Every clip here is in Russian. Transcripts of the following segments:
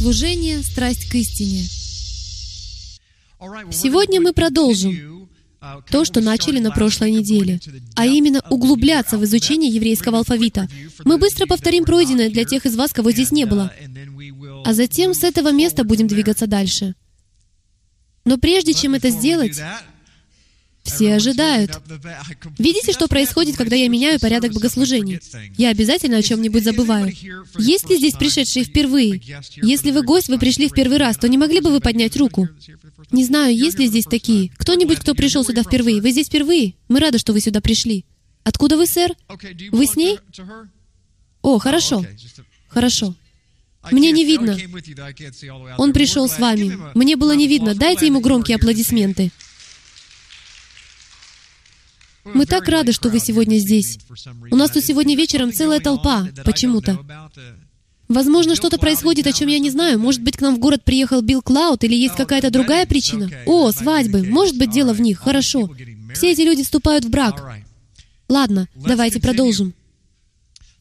Служение «Страсть к истине». Сегодня мы продолжим то, что начали на прошлой неделе, а именно углубляться в изучение еврейского алфавита. Мы быстро повторим пройденное для тех из вас, кого здесь не было, а затем с этого места будем двигаться дальше. Но прежде чем это сделать, все ожидают. Видите, что происходит, когда я меняю порядок богослужений? Я обязательно о чем-нибудь забываю. Есть ли здесь пришедшие впервые? Если вы гость, вы пришли в первый раз, то не могли бы вы поднять руку? Не знаю, есть ли здесь такие. Кто-нибудь, кто пришел сюда впервые? Вы здесь впервые? Мы рады, что вы сюда пришли. Откуда вы, сэр? Вы с ней? О, хорошо. Хорошо. Мне не видно. Он пришел с вами. Мне было не видно. Дайте ему громкие аплодисменты. Мы так рады, что вы сегодня здесь. У нас тут сегодня вечером целая толпа, почему-то. Возможно, что-то происходит, о чем я не знаю. Может быть, к нам в город приехал Билл Клауд, или есть какая-то другая причина? О, свадьбы. Может быть, дело в них. Хорошо. Все эти люди вступают в брак. Ладно, давайте продолжим.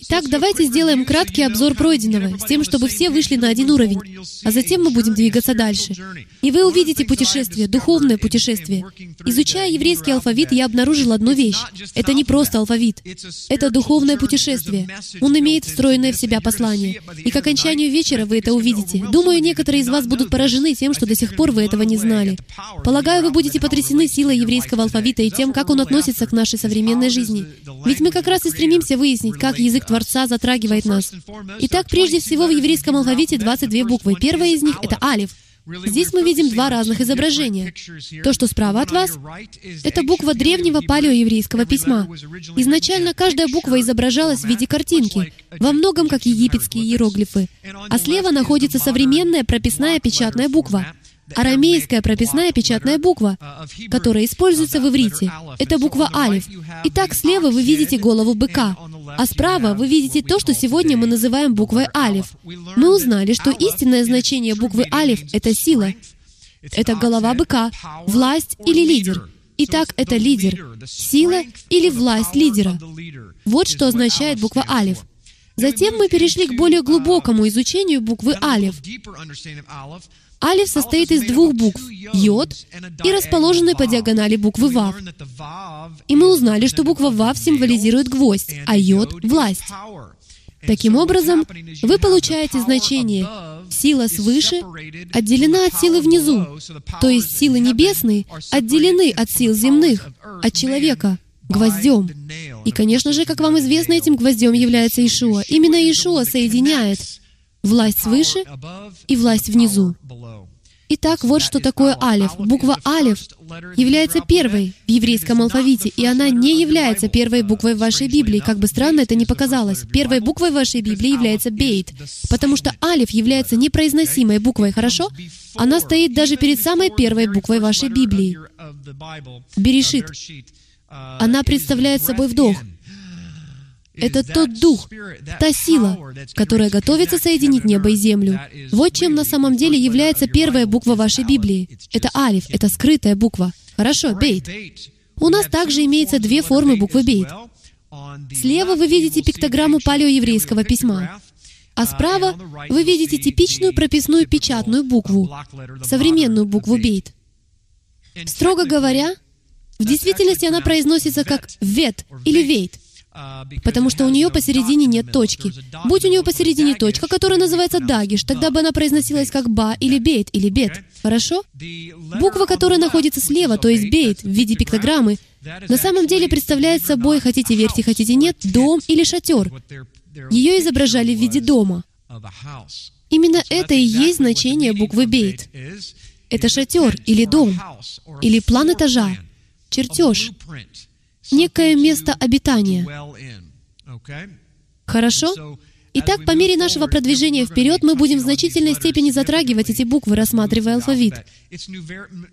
Итак, давайте сделаем краткий обзор пройденного, с тем, чтобы все вышли на один уровень, а затем мы будем двигаться дальше. И вы увидите путешествие, духовное путешествие. Изучая еврейский алфавит, я обнаружил одну вещь. Это не просто алфавит. Это духовное путешествие. Он имеет встроенное в себя послание. И к окончанию вечера вы это увидите. Думаю, некоторые из вас будут поражены тем, что до сих пор вы этого не знали. Полагаю, вы будете потрясены силой еврейского алфавита и тем, как он относится к нашей современной жизни. Ведь мы как раз и стремимся выяснить, как язык Творца затрагивает нас. Итак, прежде всего в еврейском алфавите 22 буквы. Первая из них — это алиф. Здесь мы видим два разных изображения. То, что справа от вас, это буква древнего палеоеврейского письма. Изначально каждая буква изображалась в виде картинки, во многом как египетские иероглифы. А слева находится современная прописная печатная буква — арамейская прописная печатная буква, которая используется в иврите. Это буква алиф. Итак, слева вы видите голову быка, а справа вы видите то, что сегодня мы называем буквой алиф. Мы узнали, что истинное значение буквы алиф — это сила. Это голова быка, власть или лидер. Итак, это лидер, сила или власть лидера. Вот что означает буква алиф. Затем мы перешли к более глубокому изучению буквы алиф. Алиф состоит из двух букв — йод и расположенной по диагонали буквы вав. И мы узнали, что буква вав символизирует гвоздь, а йод — власть. Таким образом, вы получаете значение «сила свыше отделена от силы внизу», то есть силы небесные отделены от сил земных, от человека, гвоздем. И, конечно же, как вам известно, этим гвоздем является Ишуа. Именно Ишуа соединяет власть свыше и власть внизу. Итак, вот что такое алиф. Буква алиф является первой в еврейском алфавите, и она не является первой буквой вашей Библии, как бы странно это ни показалось. Первой буквой вашей Библии является бейт, потому что алиф является непроизносимой буквой, хорошо? Она стоит даже перед самой первой буквой вашей Библии. Берешит. Она представляет собой вдох. Это тот дух, та сила, которая готовится соединить небо и землю. Вот чем на самом деле является первая буква вашей Библии. Это алиф, это скрытая буква. Хорошо, бейт. У нас также имеется две формы буквы бейт. Слева вы видите пиктограмму палеоеврейского письма, а справа вы видите типичную прописную печатную букву, современную букву бейт. Строго говоря, в действительности она произносится как «вет» или «вейт», потому что у нее посередине нет точки. Будь у нее посередине точка, которая называется дагиш, тогда бы она произносилась как ба или бейт или бет. Хорошо? Буква, которая находится слева, то есть бейт, в виде пиктограммы, на самом деле представляет собой, хотите верьте, хотите нет, дом или шатер. Ее изображали в виде дома. Именно это и есть значение буквы бейт. Это шатер или дом, или план этажа, чертеж, некое место обитания. Хорошо? Итак, по мере нашего продвижения вперед, мы будем в значительной степени затрагивать эти буквы, рассматривая алфавит.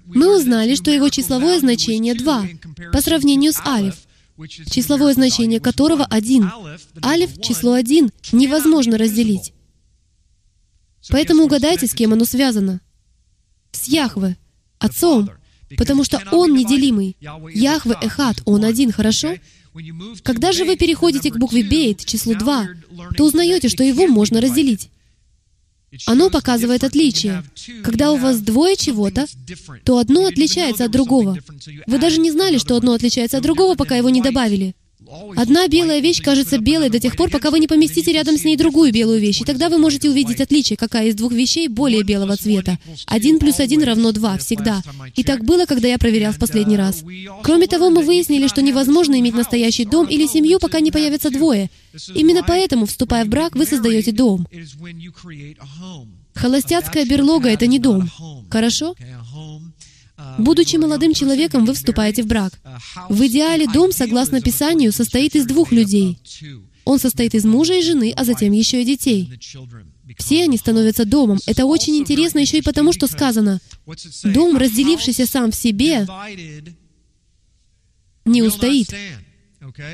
Мы узнали, что его числовое значение 2, по сравнению с алиф, числовое значение которого 1. Алиф, число 1, невозможно разделить. Поэтому угадайте, с кем оно связано. С Яхве, Отцом, потому что Он неделимый. Яхве Эхат, Он один, хорошо? Когда же вы переходите к букве Бейт, числу 2, то узнаете, что его можно разделить. Оно показывает отличие. Когда у вас двое чего-то, то одно отличается от другого. Вы даже не знали, что одно отличается от другого, пока его не добавили. Одна белая вещь кажется белой до тех пор, пока вы не поместите рядом с ней другую белую вещь, и тогда вы можете увидеть отличие, какая из двух вещей более белого цвета. Один плюс один равно два, всегда. И так было, когда я проверял в последний раз. Кроме того, мы выяснили, что невозможно иметь настоящий дом или семью, пока не появятся двое. Именно поэтому, вступая в брак, вы создаете дом. Холостяцкая берлога — это не дом. Хорошо? Будучи молодым человеком, вы вступаете в брак. В идеале дом, согласно Писанию, состоит из двух людей. Он состоит из мужа и жены, а затем еще и детей. Все они становятся домом. Это очень интересно еще и потому, что сказано, «Дом, разделившийся сам в себе, не устоит».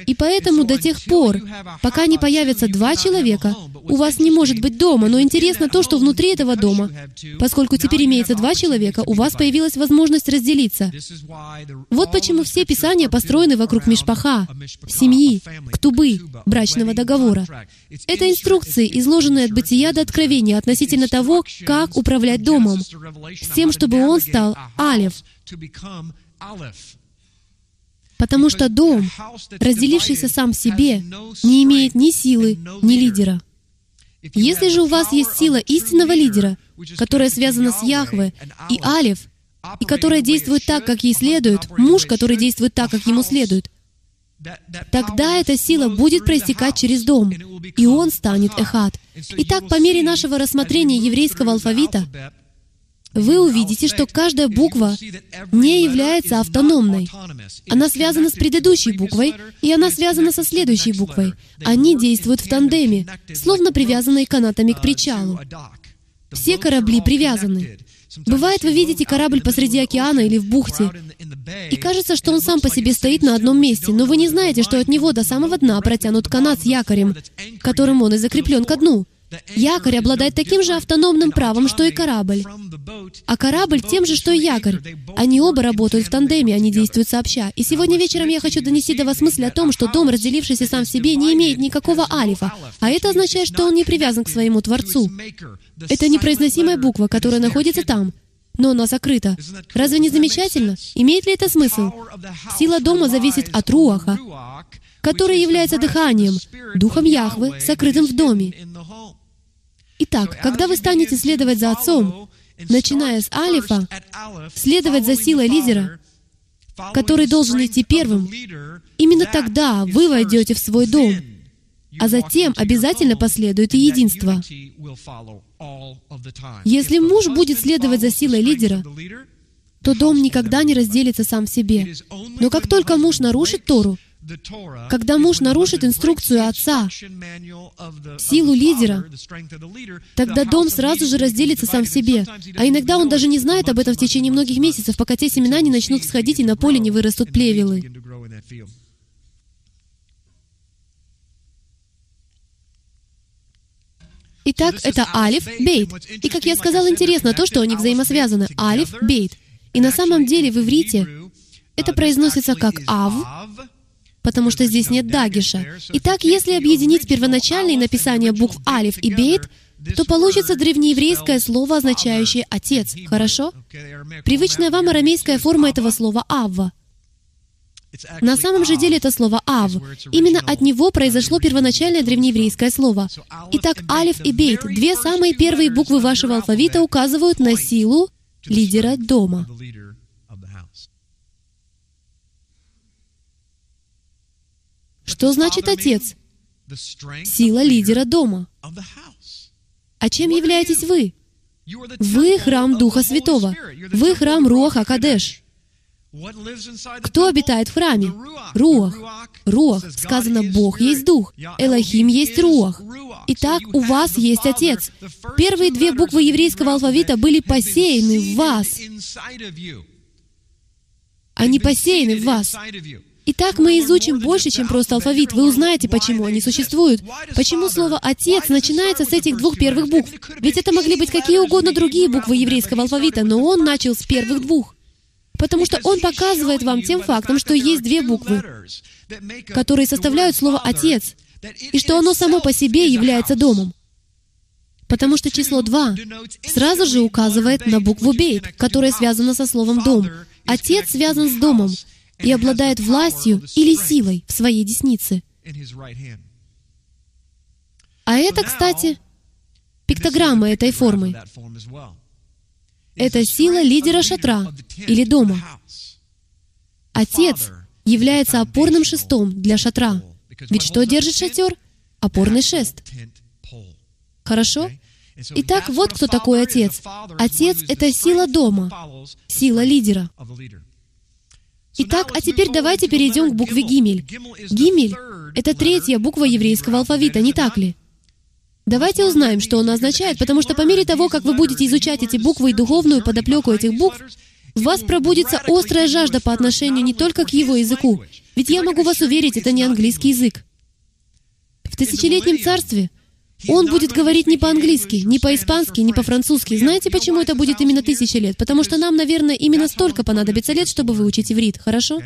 И поэтому до тех пор, пока не появятся два человека, у вас не может быть дома. Но интересно то, что внутри этого дома, поскольку теперь имеется два человека, у вас появилась возможность разделиться. Вот почему все писания построены вокруг мишпаха, семьи, ктубы, брачного договора. Это инструкции, изложенные от бытия до откровения относительно того, как управлять домом, с тем, чтобы он стал алев, Потому что дом, разделившийся сам себе, не имеет ни силы, ни лидера. Если же у вас есть сила истинного лидера, которая связана с Яхве, и Алиф, и которая действует так, как ей следует, муж, который действует так, как ему следует, тогда эта сила будет проистекать через дом, и он станет Эхат. Итак, по мере нашего рассмотрения еврейского алфавита, вы увидите, что каждая буква не является автономной. Она связана с предыдущей буквой, и она связана со следующей буквой. Они действуют в тандеме, словно привязанные канатами к причалу. Все корабли привязаны. Бывает, вы видите корабль посреди океана или в бухте, и кажется, что он сам по себе стоит на одном месте, но вы не знаете, что от него до самого дна протянут канат с якорем, которым он и закреплен ко дну. Якорь обладает таким же автономным правом, что и корабль. А корабль тем же, что и якорь. Они оба работают в тандеме, они действуют сообща. И сегодня вечером я хочу донести до вас мысль о том, что дом, разделившийся сам в себе, не имеет никакого алифа. А это означает, что он не привязан к своему Творцу. Это непроизносимая буква, которая находится там, но она закрыта. Разве не замечательно? Имеет ли это смысл? Сила дома зависит от руаха, который является дыханием, духом Яхвы, сокрытым в доме. Итак, когда вы станете следовать за Отцом, начиная с Алифа, следовать за силой лидера, который должен идти первым, именно тогда вы войдете в свой дом, а затем обязательно последует и единство. Если муж будет следовать за силой лидера, то дом никогда не разделится сам себе. Но как только муж нарушит Тору, когда муж нарушит инструкцию отца, силу лидера, тогда дом сразу же разделится сам в себе. А иногда он даже не знает об этом в течение многих месяцев, пока те семена не начнут всходить и на поле не вырастут плевелы. Итак, это алиф, бейт. И, как я сказал, интересно то, что они взаимосвязаны. Алиф, бейт. И на самом деле в иврите это произносится как ав, потому что здесь нет дагиша. Итак, если объединить первоначальные написания букв алиф и бейт, то получится древнееврейское слово, означающее «отец». Хорошо? Привычная вам арамейская форма этого слова «авва». На самом же деле это слово «ав». Именно от него произошло первоначальное древнееврейское слово. Итак, алиф и бейт, две самые первые буквы вашего алфавита, указывают на силу лидера дома. Что значит отец? Сила лидера дома. А чем являетесь вы? Вы храм Духа Святого. Вы храм Руаха Кадеш. Кто обитает в храме? Руах. Руах. Сказано, Бог есть Дух. Элохим есть Руах. Итак, у вас есть Отец. Первые две буквы еврейского алфавита были посеяны в вас. Они посеяны в вас. Итак, мы изучим больше, чем просто алфавит. Вы узнаете, почему они существуют. Почему слово «отец» начинается с этих двух первых букв. Ведь это могли быть какие угодно другие буквы еврейского алфавита, но он начал с первых двух. Потому что он показывает вам тем фактом, что есть две буквы, которые составляют слово «отец», и что оно само по себе является домом. Потому что число 2 сразу же указывает на букву «бейт», которая связана со словом «дом». Отец связан с домом и обладает властью или силой в своей деснице. А это, кстати, пиктограмма этой формы. Это сила лидера шатра или дома. Отец является опорным шестом для шатра. Ведь что держит шатер? Опорный шест. Хорошо? Итак, вот кто такой Отец. Отец — это сила дома, сила лидера. Итак, а теперь давайте перейдем к букве Гимель. Гимель — это третья буква еврейского алфавита, не так ли? Давайте узнаем, что она означает, потому что по мере того, как вы будете изучать эти буквы и духовную подоплеку этих букв, в вас пробудится острая жажда по отношению не только к его языку. Ведь я могу вас уверить, это не английский язык. В тысячелетнем царстве он будет говорить не по-английски, не по-испански, не по-французски. Знаете, почему это будет именно тысяча лет? Потому что нам, наверное, именно столько понадобится лет, чтобы выучить иврит, хорошо?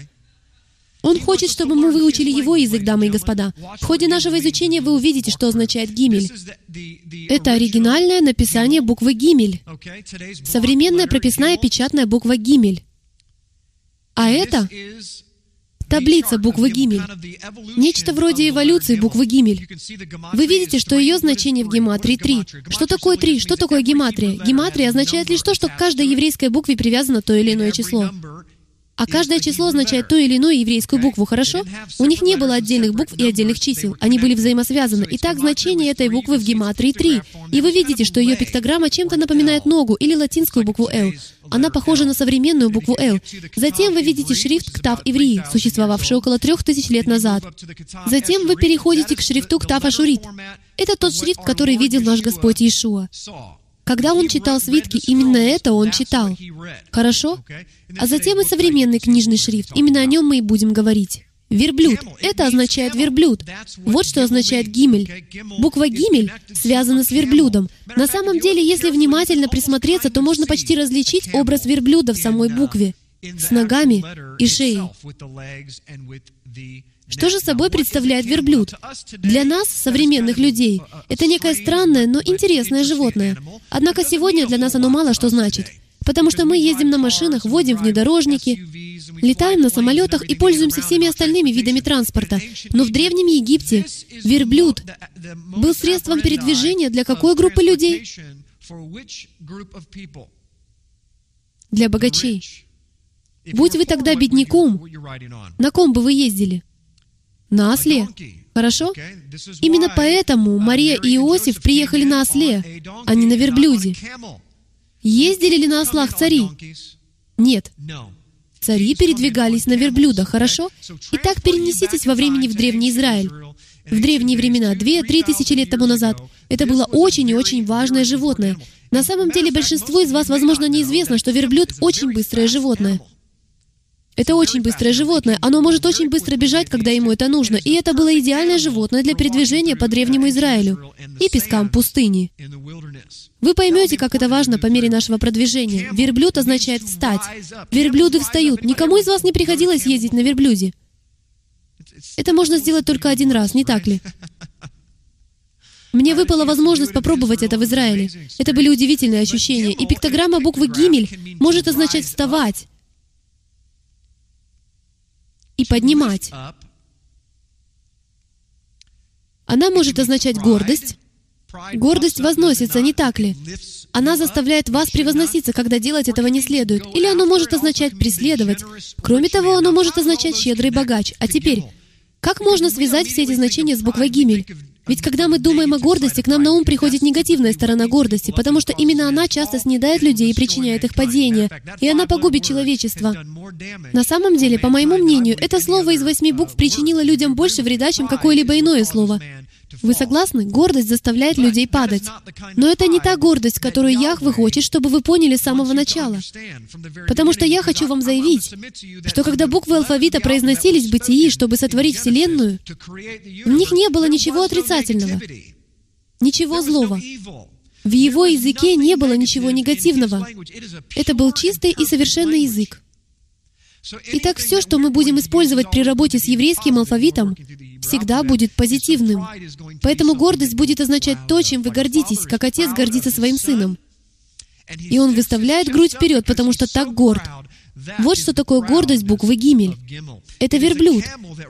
Он хочет, чтобы мы выучили его язык, дамы и господа. В ходе нашего изучения вы увидите, что означает гимель. Это оригинальное написание буквы гимель. Современная прописная печатная буква гимель. А это таблица буквы Гимель. Нечто вроде эволюции буквы Гимель. Вы видите, что ее значение в гематрии 3. Что такое 3? Что такое гематрия? Гематрия означает лишь то, что к каждой еврейской букве привязано то или иное число. А каждое число означает ту или иную еврейскую букву, хорошо? У них не было отдельных букв и отдельных чисел. Они были взаимосвязаны. Итак, значение этой буквы в гематрии 3. И вы видите, что ее пиктограмма чем-то напоминает ногу или латинскую букву «Л». Она похожа на современную букву «Л». Затем вы видите шрифт «Ктав Иврии», существовавший около трех тысяч лет назад. Затем вы переходите к шрифту «Ктав Ашурит». Это тот шрифт, который видел наш Господь Иешуа. Когда он читал свитки, именно это он читал. Хорошо? А затем и современный книжный шрифт. Именно о нем мы и будем говорить. Верблюд. Это означает верблюд. Вот что означает гимель. Буква гимель связана с верблюдом. На самом деле, если внимательно присмотреться, то можно почти различить образ верблюда в самой букве с ногами и шеей. Что же собой представляет верблюд? Для нас, современных людей, это некое странное, но интересное животное. Однако сегодня для нас оно мало что значит. Потому что мы ездим на машинах, водим внедорожники, летаем на самолетах и пользуемся всеми остальными видами транспорта. Но в Древнем Египте верблюд был средством передвижения для какой группы людей? Для богачей. Будь вы тогда бедняком, на ком бы вы ездили? На осле. Хорошо? Именно поэтому Мария и Иосиф приехали на осле, а не на верблюде. Ездили ли на ослах цари? Нет. Цари передвигались на верблюдах, хорошо? Итак, перенеситесь во времени в Древний Израиль. В древние времена, две-три тысячи лет тому назад, это было очень и очень важное животное. На самом деле, большинству из вас, возможно, неизвестно, что верблюд — очень быстрое животное. Это очень быстрое животное. Оно может очень быстро бежать, когда ему это нужно. И это было идеальное животное для передвижения по древнему Израилю и пескам пустыни. Вы поймете, как это важно по мере нашего продвижения. Верблюд означает «встать». Верблюды встают. Никому из вас не приходилось ездить на верблюде. Это можно сделать только один раз, не так ли? Мне выпала возможность попробовать это в Израиле. Это были удивительные ощущения. И пиктограмма буквы «Гимель» может означать «вставать», и поднимать. Она может означать гордость. Гордость возносится, не так ли? Она заставляет вас превозноситься, когда делать этого не следует. Или оно может означать преследовать. Кроме того, оно может означать щедрый богач. А теперь, как можно связать все эти значения с буквой «Гимель»? Ведь когда мы думаем о гордости, к нам на ум приходит негативная сторона гордости, потому что именно она часто снедает людей и причиняет их падение, и она погубит человечество. На самом деле, по моему мнению, это слово из восьми букв причинило людям больше вреда, чем какое-либо иное слово. Вы согласны? Гордость заставляет людей падать. Но это не та гордость, которую Яхве хочет, чтобы вы поняли с самого начала. Потому что я хочу вам заявить, что когда буквы алфавита произносились в бытии, чтобы сотворить Вселенную, в них не было ничего отрицательного, ничего злого. В его языке не было ничего негативного. Это был чистый и совершенный язык. Итак, все, что мы будем использовать при работе с еврейским алфавитом, всегда будет позитивным. Поэтому гордость будет означать то, чем вы гордитесь, как отец гордится своим сыном. И он выставляет грудь вперед, потому что так горд. Вот что такое гордость буквы Гимель. Это верблюд,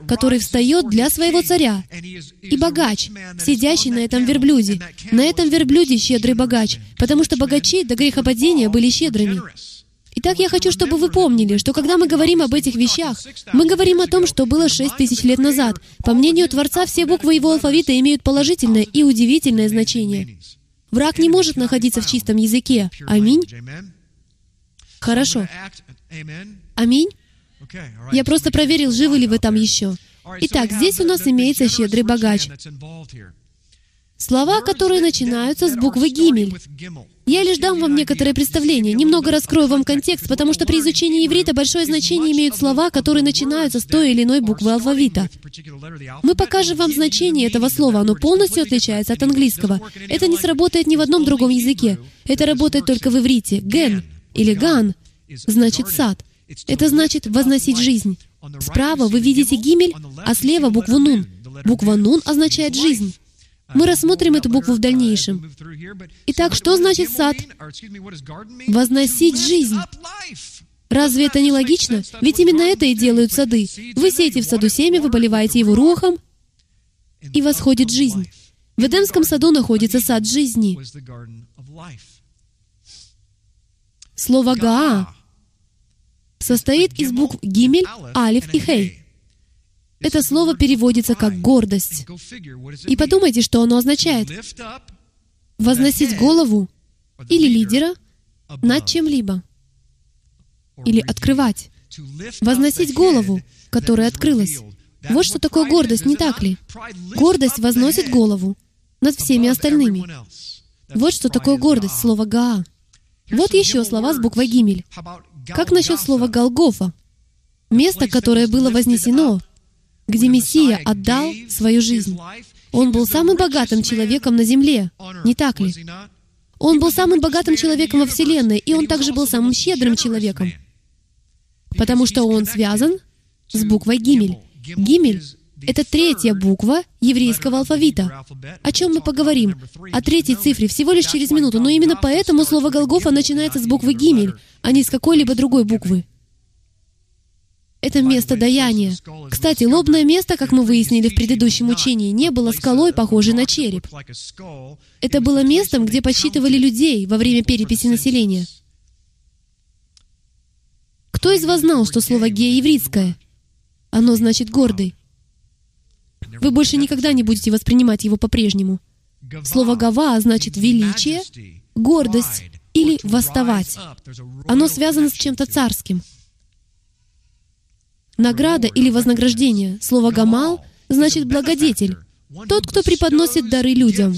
который встает для своего царя. И богач, сидящий на этом верблюде. На этом верблюде щедрый богач, потому что богачи до грехопадения были щедрыми. Итак, я хочу, чтобы вы помнили, что когда мы говорим об этих вещах, мы говорим о том, что было шесть тысяч лет назад. По мнению Творца, все буквы его алфавита имеют положительное и удивительное значение. Враг не может находиться в чистом языке. Аминь. Хорошо. Аминь. Я просто проверил, живы ли вы там еще. Итак, здесь у нас имеется щедрый богач. Слова, которые начинаются с буквы «гимель». Я лишь дам вам некоторое представление, немного раскрою вам контекст, потому что при изучении иврита большое значение имеют слова, которые начинаются с той или иной буквы алфавита. Мы покажем вам значение этого слова, оно полностью отличается от английского. Это не сработает ни в одном другом языке. Это работает только в иврите. «Ген» или «ган» значит «сад». Это значит «возносить жизнь». Справа вы видите гимель, а слева букву «нун». Буква «нун» означает «жизнь». Мы рассмотрим эту букву в дальнейшем. Итак, что значит сад? Возносить жизнь. Разве это не логично? Ведь именно это и делают сады. Вы сеете в саду семя, вы поливаете его рухом, и восходит жизнь. В Эдемском саду находится сад жизни. Слово «гаа» состоит из букв «гимель», «алиф» и «хей». Это слово переводится как «гордость». И подумайте, что оно означает. Возносить голову или лидера над чем-либо. Или открывать. Возносить голову, которая открылась. Вот что такое гордость, не так ли? Гордость возносит голову над всеми остальными. Вот что такое гордость, слово «гаа». Вот еще слова с буквой «гимель». Как насчет слова «голгофа»? Место, которое было вознесено, где Мессия отдал свою жизнь. Он был самым богатым человеком на земле, не так ли? Он был самым богатым человеком во Вселенной, и он также был самым щедрым человеком, потому что он связан с буквой Гимель. Гимель — это третья буква еврейского алфавита. О чем мы поговорим? О третьей цифре всего лишь через минуту, но именно поэтому слово Голгофа начинается с буквы Гимель, а не с какой-либо другой буквы. Это место даяния. Кстати, лобное место, как мы выяснили в предыдущем учении, не было скалой, похожей на череп. Это было местом, где подсчитывали людей во время переписи населения. Кто из вас знал, что слово «гея» еврейское? Оно значит «гордый». Вы больше никогда не будете воспринимать его по-прежнему. Слово «гава» значит «величие», «гордость» или «восставать». Оно связано с чем-то царским — Награда или вознаграждение. Слово «гамал» значит «благодетель», тот, кто преподносит дары людям.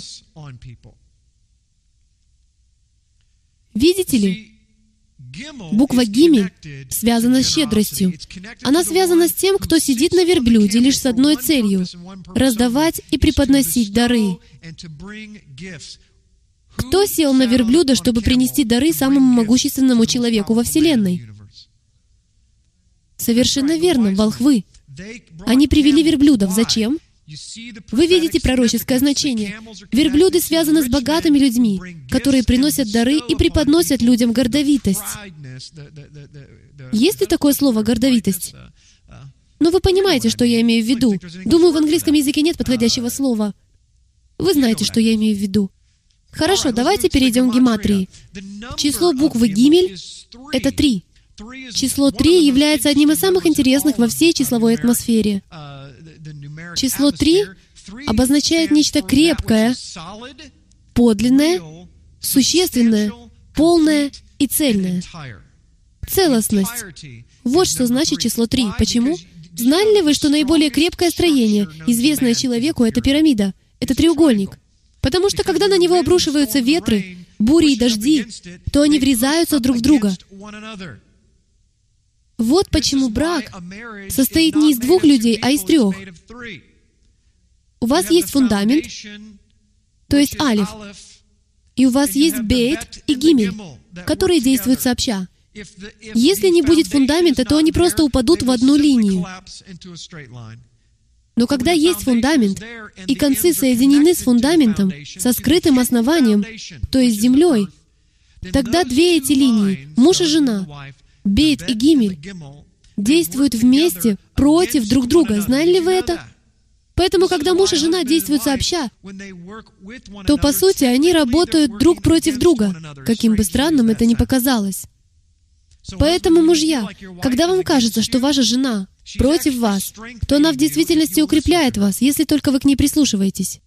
Видите ли? Буква «гимель» связана с щедростью. Она связана с тем, кто сидит на верблюде лишь с одной целью — раздавать и преподносить дары. Кто сел на верблюда, чтобы принести дары самому могущественному человеку во Вселенной? Совершенно верно, волхвы. Они привели верблюдов. Зачем? Вы видите пророческое значение. Верблюды связаны с богатыми людьми, которые приносят дары и преподносят людям гордовитость. Есть ли такое слово «гордовитость»? Но вы понимаете, что я имею в виду. Думаю, в английском языке нет подходящего слова. Вы знаете, что я имею в виду. Хорошо, давайте перейдем к гематрии. Число буквы «гимель» — это три. Число 3 является одним из самых интересных во всей числовой атмосфере. Число 3 обозначает нечто крепкое, подлинное, существенное, полное и цельное. Целостность. Вот что значит число 3. Почему? Знали ли вы, что наиболее крепкое строение, известное человеку, это пирамида? Это треугольник. Потому что когда на него обрушиваются ветры, бури и дожди, то они врезаются друг в друга. Вот почему брак состоит не из двух людей, а из трех. У вас есть фундамент, то есть алиф, и у вас есть бейт и гимель, которые действуют сообща. Если не будет фундамента, то они просто упадут в одну линию. Но когда есть фундамент, и концы соединены с фундаментом, со скрытым основанием, то есть землей, тогда две эти линии, муж и жена, Бейт и Гимель, действуют вместе против друг друга. Знали ли вы это? Поэтому, когда муж и жена действуют сообща, то, по сути, они работают друг против друга, каким бы странным это ни показалось. Поэтому, мужья, когда вам кажется, что ваша жена против вас, то она в действительности укрепляет вас, если только вы к ней прислушиваетесь.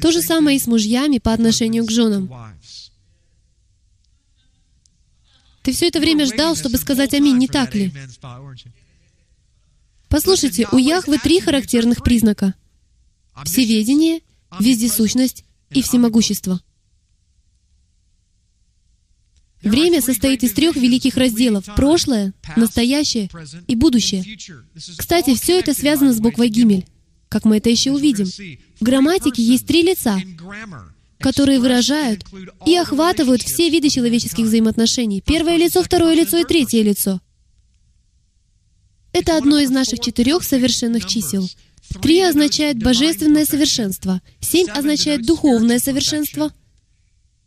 То же самое и с мужьями по отношению к женам. Ты все это время ждал, чтобы сказать «Аминь», не так ли? Послушайте, у Яхвы три характерных признака. Всеведение, вездесущность и всемогущество. Время состоит из трех великих разделов — прошлое, настоящее и будущее. Кстати, все это связано с буквой Гимель, как мы это еще увидим. В грамматике есть три лица, которые выражают и охватывают все виды человеческих взаимоотношений. Первое лицо, второе лицо и третье лицо. Это одно из наших четырех совершенных чисел. Три означает божественное совершенство, семь означает духовное совершенство —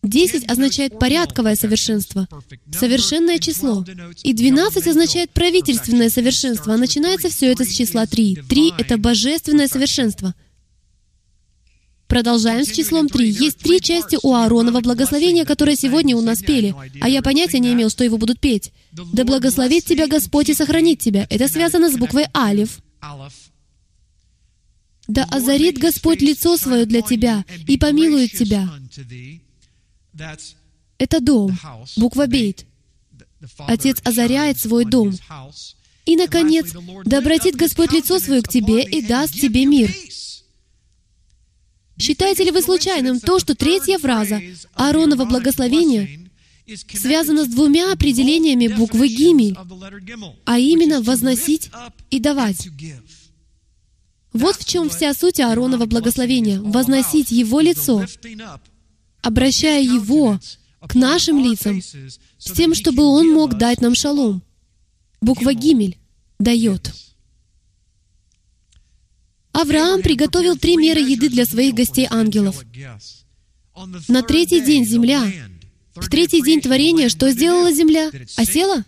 Десять означает порядковое совершенство, совершенное число. И двенадцать означает правительственное совершенство, а начинается все это с числа три. Три — это божественное совершенство. Продолжаем с числом три. Есть три части у Ааронова благословения, которые сегодня у нас пели, а я понятия не имел, что его будут петь. «Да благословит тебя Господь и сохранит тебя». Это связано с буквой Алиф. «Да озарит Господь лицо свое для тебя и помилует тебя». Это дом, буква Бейт. Отец озаряет свой дом. И, наконец, да обратит Господь лицо свое к тебе и даст тебе мир. Считаете ли вы случайным то, что третья фраза Ааронова благословения связана с двумя определениями буквы Гимель, а именно «возносить» и «давать». Вот в чем вся суть Ааронова благословения — возносить Его лицо, обращая его к нашим лицам, с тем, чтобы он мог дать нам шалом. Буква Гимель дает. Авраам приготовил три меры еды для своих гостей-ангелов. На третий день земля, в третий день творения, что сделала земля? Осела?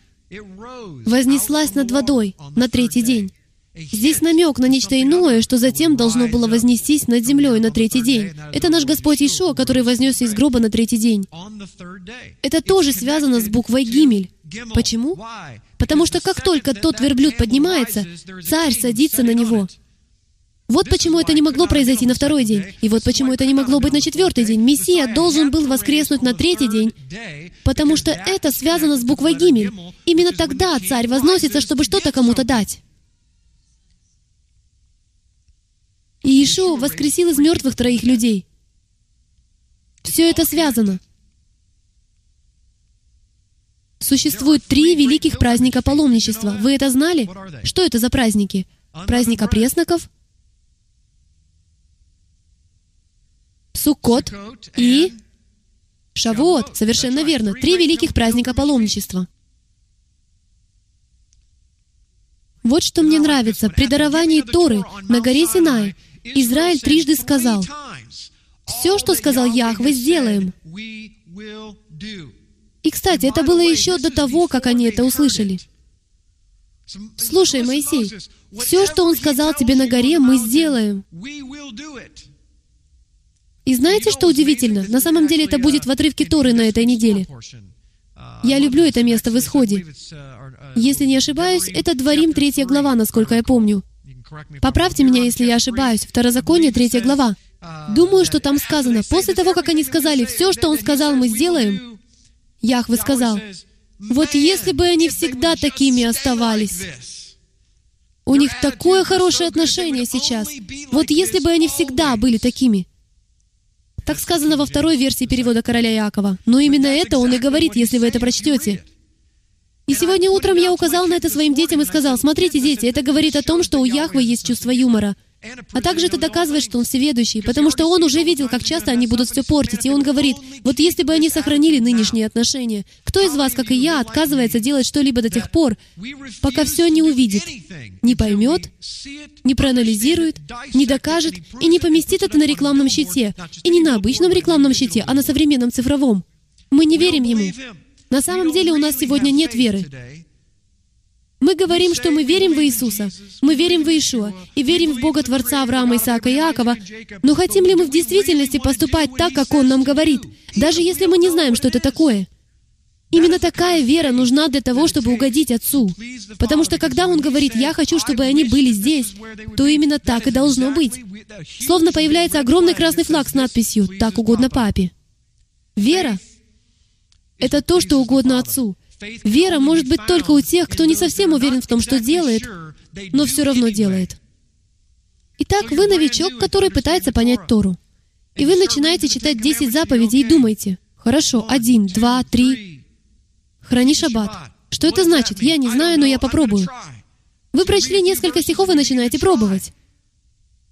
Вознеслась над водой на третий день. Здесь намек на нечто иное, что затем должно было вознестись над землей на третий день. Это наш Господь Ишо, который вознесся из гроба на третий день. Это тоже связано с буквой Гимель. Почему? Потому что как только тот верблюд поднимается, царь садится на него. Вот почему это не могло произойти на второй день. И вот почему это не могло быть на четвертый день. Мессия должен был воскреснуть на третий день, потому что это связано с буквой Гимель. Именно тогда царь возносится, чтобы что-то кому-то дать. И Иешуа воскресил из мертвых троих людей. Все это связано. Существует три великих праздника паломничества. Вы это знали? Что это за праздники? Праздник опресноков, Суккот и Шавуот. Совершенно верно. Три великих праздника паломничества. Вот что мне нравится. При даровании Торы на горе Синай Израиль трижды сказал, «Все, что сказал Яхве, сделаем». И, кстати, это было еще до того, как они это услышали. Слушай, Моисей, все, что Он сказал тебе на горе, мы сделаем. И знаете, что удивительно? На самом деле это будет в отрывке Торы на этой неделе. Я люблю это место в Исходе. Если не ошибаюсь, это Дворим, третья глава, насколько я помню. Поправьте меня, если я ошибаюсь. Второзаконие, третья глава. Думаю, что там сказано, после того, как они сказали, все, что он сказал, мы сделаем, Яхве сказал, вот если бы они всегда такими оставались, у них такое хорошее отношение сейчас. Вот если бы они всегда были такими. Так сказано во второй версии перевода короля Иакова. Но именно это он и говорит, если вы это прочтете. И сегодня утром я указал на это своим детям и сказал, смотрите, дети, это говорит о том, что у Яхвы есть чувство юмора. А также это доказывает, что он всеведущий, потому что он уже видел, как часто они будут все портить. И он говорит, вот если бы они сохранили нынешние отношения, кто из вас, как и я, отказывается делать что-либо до тех пор, пока все не увидит, не поймет, не проанализирует, не докажет и не поместит это на рекламном щите. И не на обычном рекламном щите, а на современном цифровом. Мы не верим ему. На самом деле у нас сегодня нет веры. Мы говорим, что мы верим в Иисуса, мы верим в Иешуа и верим в Бога Творца Авраама, Исаака и Иакова, но хотим ли мы в действительности поступать так, как Он нам говорит, даже если мы не знаем, что это такое? Именно такая вера нужна для того, чтобы угодить Отцу. Потому что когда Он говорит «Я хочу, чтобы они были здесь», то именно так и должно быть. Словно появляется огромный красный флаг с надписью «Так угодно Папе». Вера — это то, что угодно Отцу — Вера может быть только у тех, кто не совсем уверен в том, что делает, но все равно делает. Итак, вы новичок, который пытается понять Тору. И вы начинаете читать 10 заповедей и думаете, хорошо, один, два, три. Храни шаббат. Что это значит? Я не знаю, но я попробую. Вы прочли несколько стихов и начинаете пробовать.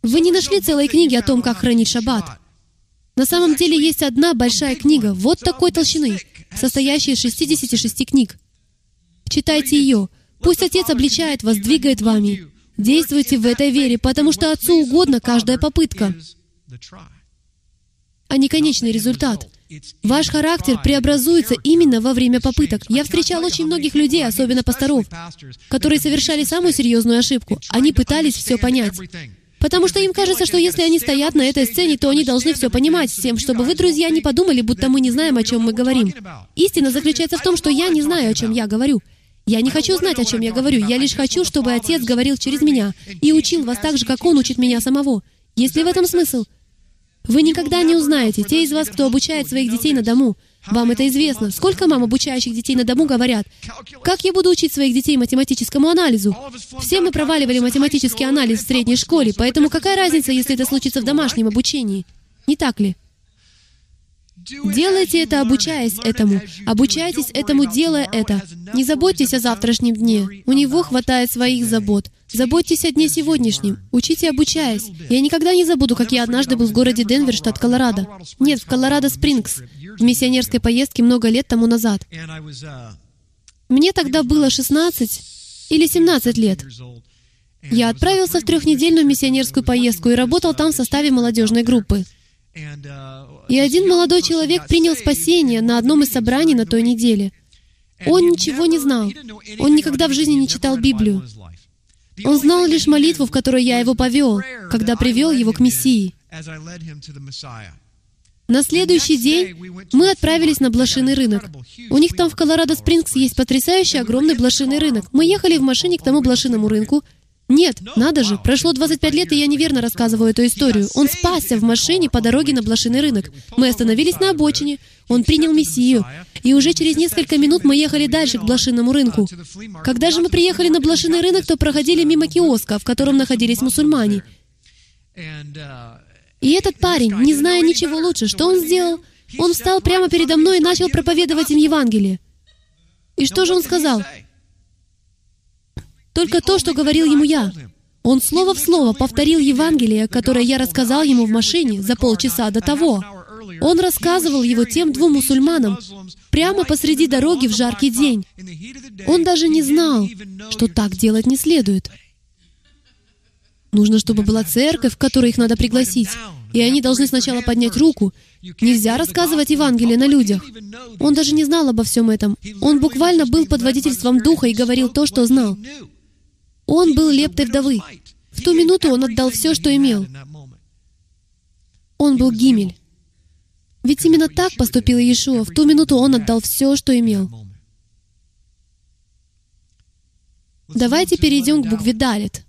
Вы не нашли целой книги о том, как хранить шаббат. На самом деле есть одна большая книга, вот такой толщины, состоящая из 66 книг. Читайте ее. Пусть Отец обличает вас, двигает вами. Действуйте в этой вере, потому что Отцу угодно каждая попытка, а не конечный результат. Ваш характер преобразуется именно во время попыток. Я встречал очень многих людей, особенно пасторов, которые совершали самую серьезную ошибку. Они пытались все понять. Потому что им кажется, что если они стоят на этой сцене, то они должны все понимать, с тем, чтобы вы, друзья, не подумали, будто мы не знаем, о чем мы говорим. Истина заключается в том, что я не знаю, о чем я говорю. Я не хочу знать, о чем я говорю. Я лишь хочу, чтобы Отец говорил через меня и учил вас так же, как Он учит меня самого. Есть ли в этом смысл? Вы никогда не узнаете. Те из вас, кто обучает своих детей на дому, вам это известно. Сколько мам, обучающих детей на дому, говорят, «Как я буду учить своих детей математическому анализу?» Все мы проваливали математический анализ в средней школе, поэтому какая разница, если это случится в домашнем обучении? Не так ли? Делайте это, обучаясь этому. Обучайтесь этому, делая это. Не заботьтесь о завтрашнем дне. У него хватает своих забот. Заботьтесь о дне сегодняшнем. Учите, обучаясь. Я никогда не забуду, как я однажды был в городе Денвер, штат Колорадо. Нет, в Колорадо-Спрингс, в миссионерской поездке много лет тому назад. Мне тогда было 16 или 17 лет. Я отправился в трехнедельную миссионерскую поездку и работал там в составе молодежной группы. И один молодой человек принял спасение на одном из собраний на той неделе. Он ничего не знал. Он никогда в жизни не читал Библию. Он знал лишь молитву, в которой я его повел, когда привел его к Мессии. На следующий день мы отправились на блошиный рынок. У них там в Колорадо-Спрингс есть потрясающий огромный блошиный рынок. Мы ехали в машине к тому блошиному рынку, нет, надо же, прошло 25 лет, и я неверно рассказываю эту историю. Он спасся в машине по дороге на блошиный рынок. Мы остановились на обочине, он принял Мессию, и уже через несколько минут мы ехали дальше к блошиному рынку. Когда же мы приехали на блошиный рынок, то проходили мимо киоска, в котором находились мусульмане. И этот парень, не зная ничего лучше, что он сделал? Он встал прямо передо мной и начал проповедовать им Евангелие. И что же он сказал? Только то, что говорил ему я. Он слово в слово повторил Евангелие, которое я рассказал ему в машине за полчаса до того. Он рассказывал его тем двум мусульманам прямо посреди дороги в жаркий день. Он даже не знал, что так делать не следует. Нужно, чтобы была церковь, в которой их надо пригласить. И они должны сначала поднять руку. Нельзя рассказывать Евангелие на людях. Он даже не знал обо всем этом. Он буквально был под водительством Духа и говорил то, что знал. Он был лептой вдовы. В ту минуту он отдал все, что имел. Он был Гимель. Ведь именно так поступил Иешуа. В ту минуту он отдал все, что имел. Давайте перейдем к букве Далит.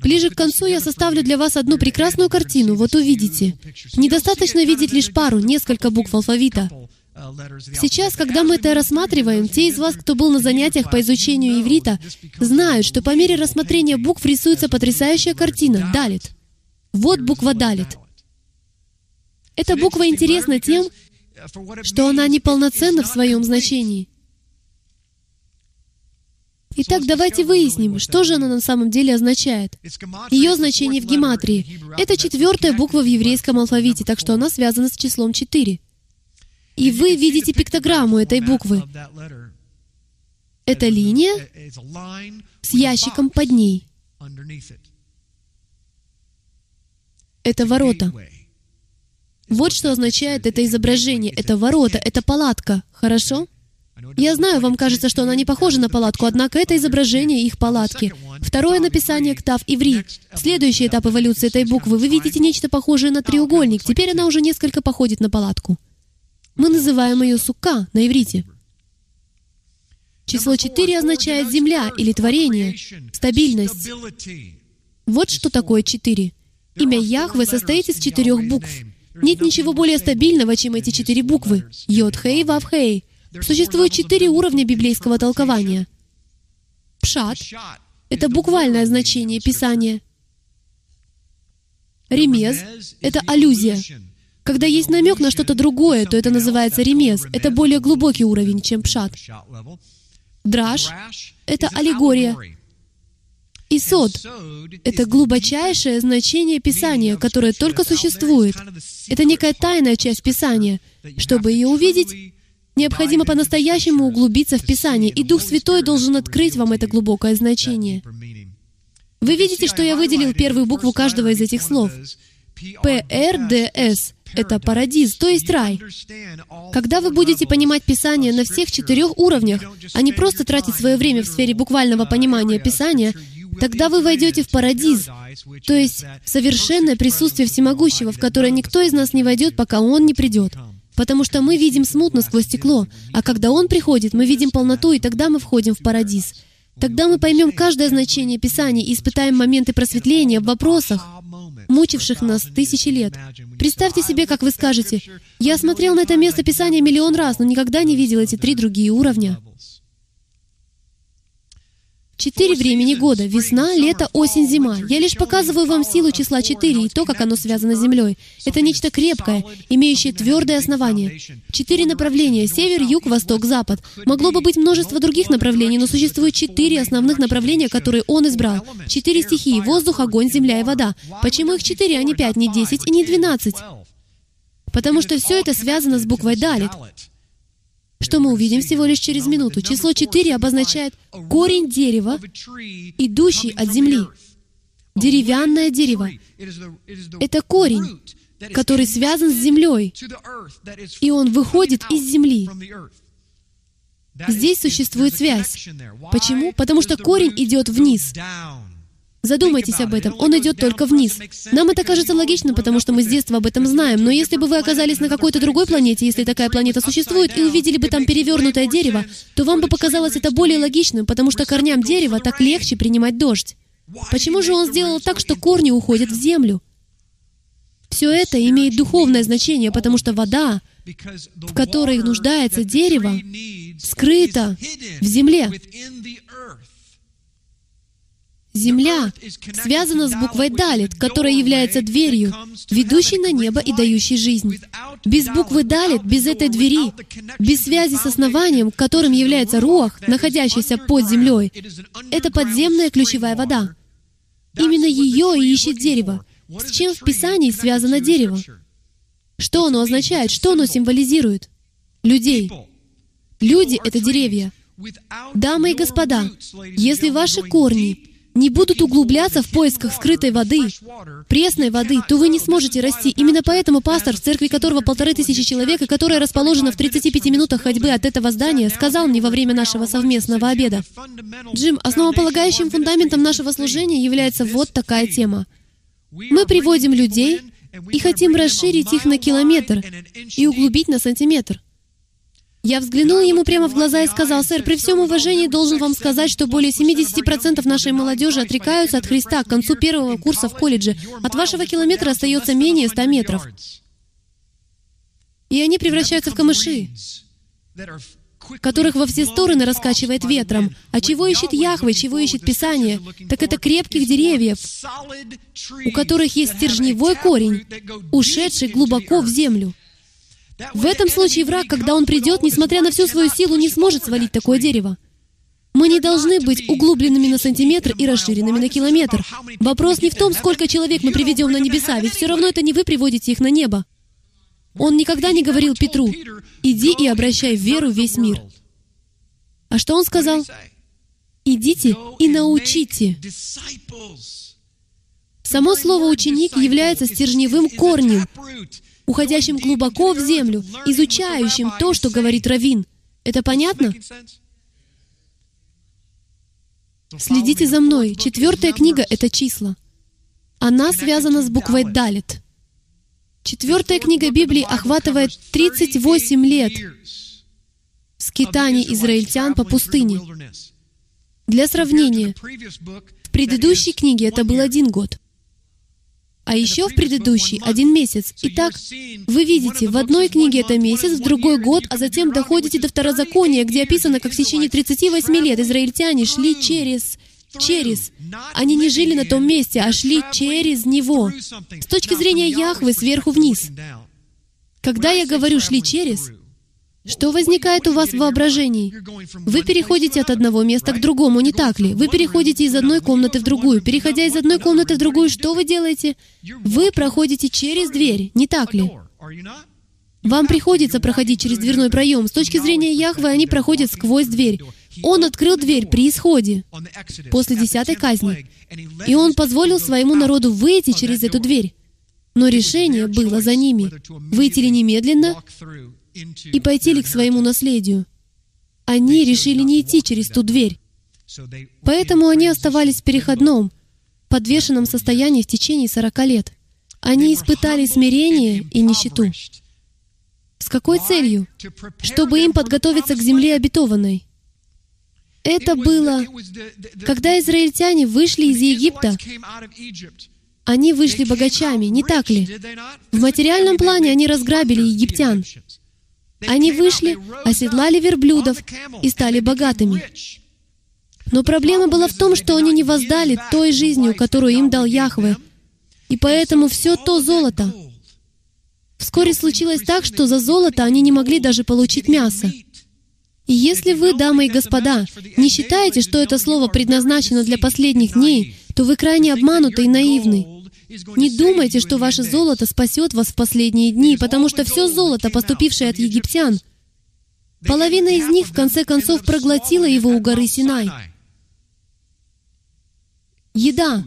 Ближе к концу я составлю для вас одну прекрасную картину. Вот увидите. Недостаточно видеть лишь пару, несколько букв алфавита. Сейчас, когда мы это рассматриваем, те из вас, кто был на занятиях по изучению иврита, знают, что по мере рассмотрения букв рисуется потрясающая картина — далит. Вот буква далит. Эта буква интересна тем, что она неполноценна в своем значении. Итак, давайте выясним, что же она на самом деле означает. Ее значение в гематрии. Это четвертая буква в еврейском алфавите, так что она связана с числом 4. И вы видите пиктограмму этой буквы. Это линия с ящиком под ней. Это ворота. Вот что означает это изображение. Это ворота, это палатка. Хорошо? Я знаю, вам кажется, что она не похожа на палатку, однако это изображение их палатки. Второе написание «Ктав Иври». Следующий этап эволюции этой буквы. Вы видите нечто похожее на треугольник. Теперь она уже несколько походит на палатку. Мы называем ее «сука» на иврите. Число 4 означает «земля» или «творение», «стабильность». Вот что такое 4. Имя Яхве состоит из четырех букв. Нет ничего более стабильного, чем эти четыре буквы. Йод-Хей, Вав-Хей. Существует четыре уровня библейского толкования. Пшат — это буквальное значение Писания. Ремез — это аллюзия. Когда есть намек на что-то другое, то это называется ремез. Это более глубокий уровень, чем пшат. Драж — это аллегория. И сод — это глубочайшее значение Писания, которое только существует. Это некая тайная часть Писания. Чтобы ее увидеть, Необходимо по-настоящему углубиться в Писание, и Дух Святой должен открыть вам это глубокое значение. Вы видите, что я выделил первую букву каждого из этих слов. ПРДС — это парадиз, то есть рай. Когда вы будете понимать Писание на всех четырех уровнях, а не просто тратить свое время в сфере буквального понимания Писания, тогда вы войдете в парадиз, то есть в совершенное присутствие Всемогущего, в которое никто из нас не войдет, пока Он не придет. Потому что мы видим смутно сквозь стекло, а когда Он приходит, мы видим полноту, и тогда мы входим в парадиз. Тогда мы поймем каждое значение Писания и испытаем моменты просветления в вопросах, мучивших нас тысячи лет. Представьте себе, как вы скажете, «Я смотрел на это место Писания миллион раз, но никогда не видел эти три другие уровня». Четыре времени года — весна, лето, осень, зима. Я лишь показываю вам силу числа четыре и то, как оно связано с Землей. Это нечто крепкое, имеющее твердое основание. Четыре направления — север, юг, восток, запад. Могло бы быть множество других направлений, но существует четыре основных направления, которые он избрал. Четыре стихии — воздух, огонь, земля и вода. Почему их четыре, а не пять, не десять и не двенадцать? Потому что все это связано с буквой «далит» что мы увидим всего лишь через минуту. Число 4 обозначает корень дерева, идущий от земли. Деревянное дерево. Это корень, который связан с землей, и он выходит из земли. Здесь существует связь. Почему? Потому что корень идет вниз. Задумайтесь об этом. Он идет только вниз. Нам это кажется логичным, потому что мы с детства об этом знаем. Но если бы вы оказались на какой-то другой планете, если такая планета существует, и увидели бы там перевернутое дерево, то вам бы показалось это более логичным, потому что корням дерева так легче принимать дождь. Почему же он сделал так, что корни уходят в землю? Все это имеет духовное значение, потому что вода, в которой нуждается дерево, скрыта в земле. Земля связана с буквой Далит, которая является дверью, ведущей на небо и дающей жизнь. Без буквы Далит, без этой двери, без связи с основанием, которым является Руах, находящийся под землей, это подземная ключевая вода. Именно ее и ищет дерево. С чем в Писании связано дерево? Что оно означает? Что оно символизирует? Людей. Люди — это деревья. Дамы и господа, если ваши корни не будут углубляться в поисках скрытой воды, пресной воды, то вы не сможете расти. Именно поэтому пастор, в церкви которого полторы тысячи человек, и которая расположена в 35 минутах ходьбы от этого здания, сказал мне во время нашего совместного обеда, «Джим, основополагающим фундаментом нашего служения является вот такая тема. Мы приводим людей и хотим расширить их на километр и углубить на сантиметр. Я взглянул ему прямо в глаза и сказал, «Сэр, при всем уважении должен вам сказать, что более 70% нашей молодежи отрекаются от Христа к концу первого курса в колледже. От вашего километра остается менее 100 метров. И они превращаются в камыши, которых во все стороны раскачивает ветром. А чего ищет Яхве, чего ищет Писание? Так это крепких деревьев, у которых есть стержневой корень, ушедший глубоко в землю. В этом случае враг, когда он придет, несмотря на всю свою силу, не сможет свалить такое дерево. Мы не должны быть углубленными на сантиметр и расширенными на километр. Вопрос не в том, сколько человек мы приведем на небеса, ведь все равно это не вы приводите их на небо. Он никогда не говорил Петру, «Иди и обращай в веру весь мир». А что он сказал? «Идите и научите». Само слово «ученик» является стержневым корнем, уходящим глубоко в землю, изучающим то, что говорит Равин. Это понятно? Следите за мной. Четвертая книга — это числа. Она связана с буквой «Далит». Четвертая книга Библии охватывает 38 лет скитаний израильтян по пустыне. Для сравнения, в предыдущей книге это был один год. А еще в предыдущий один месяц. Итак, вы видите, в одной книге это месяц, в другой год, а затем доходите до Второзакония, где описано, как в течение 38 лет израильтяне шли через через. Они не жили на том месте, а шли через него. С точки зрения Яхвы, сверху вниз. Когда я говорю «шли через», что возникает у вас в воображении? Вы переходите от одного места к другому, не так ли? Вы переходите из одной комнаты в другую. Переходя из одной комнаты в другую, что вы делаете? Вы проходите через дверь, не так ли? Вам приходится проходить через дверной проем. С точки зрения Яхвы, они проходят сквозь дверь. Он открыл дверь при исходе, после десятой казни. И он позволил своему народу выйти через эту дверь. Но решение было за ними. Выйти ли немедленно и пойти ли к своему наследию. Они решили не идти через ту дверь. Поэтому они оставались в переходном, подвешенном состоянии в течение 40 лет. Они испытали смирение и нищету. С какой целью? Чтобы им подготовиться к земле обетованной. Это было, когда израильтяне вышли из Египта, они вышли богачами, не так ли? В материальном плане они разграбили египтян. Они вышли, оседлали верблюдов и стали богатыми. Но проблема была в том, что они не воздали той жизнью, которую им дал Яхве. И поэтому все то золото. Вскоре случилось так, что за золото они не могли даже получить мясо. И если вы, дамы и господа, не считаете, что это слово предназначено для последних дней, то вы крайне обмануты и наивны. Не думайте, что ваше золото спасет вас в последние дни, потому что все золото, поступившее от египтян, половина из них в конце концов проглотила его у горы Синай. Еда.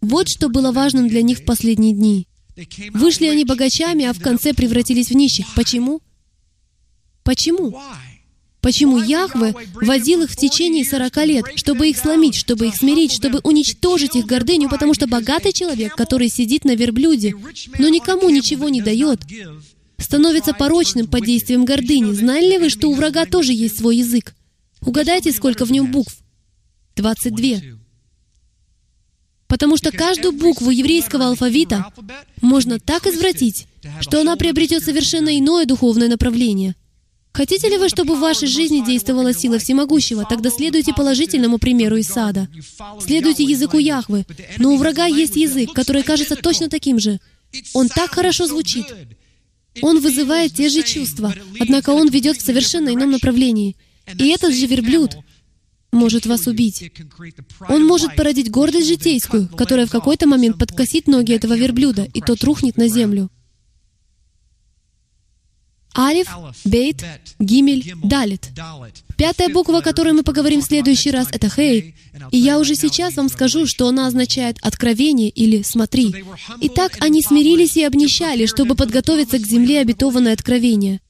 Вот что было важным для них в последние дни. Вышли они богачами, а в конце превратились в нищих. Почему? Почему? Почему Яхве возил их в течение 40 лет, чтобы их сломить, чтобы их смирить, чтобы уничтожить их гордыню, потому что богатый человек, который сидит на верблюде, но никому ничего не дает, становится порочным под действием гордыни. Знали ли вы, что у врага тоже есть свой язык? Угадайте, сколько в нем букв? 22. Потому что каждую букву еврейского алфавита можно так извратить, что она приобретет совершенно иное духовное направление — Хотите ли вы, чтобы в вашей жизни действовала сила всемогущего? Тогда следуйте положительному примеру из сада. Следуйте языку Яхвы. Но у врага есть язык, который кажется точно таким же. Он так хорошо звучит. Он вызывает те же чувства, однако он ведет в совершенно ином направлении. И этот же верблюд может вас убить. Он может породить гордость житейскую, которая в какой-то момент подкосит ноги этого верблюда, и тот рухнет на землю. Алиф, Бейт, Гимель, Далит. Пятая буква, о которой мы поговорим в следующий раз, это Хей. И я уже сейчас вам скажу, что она означает «откровение» или «смотри». Итак, они смирились и обнищали, чтобы подготовиться к земле обетованное откровение.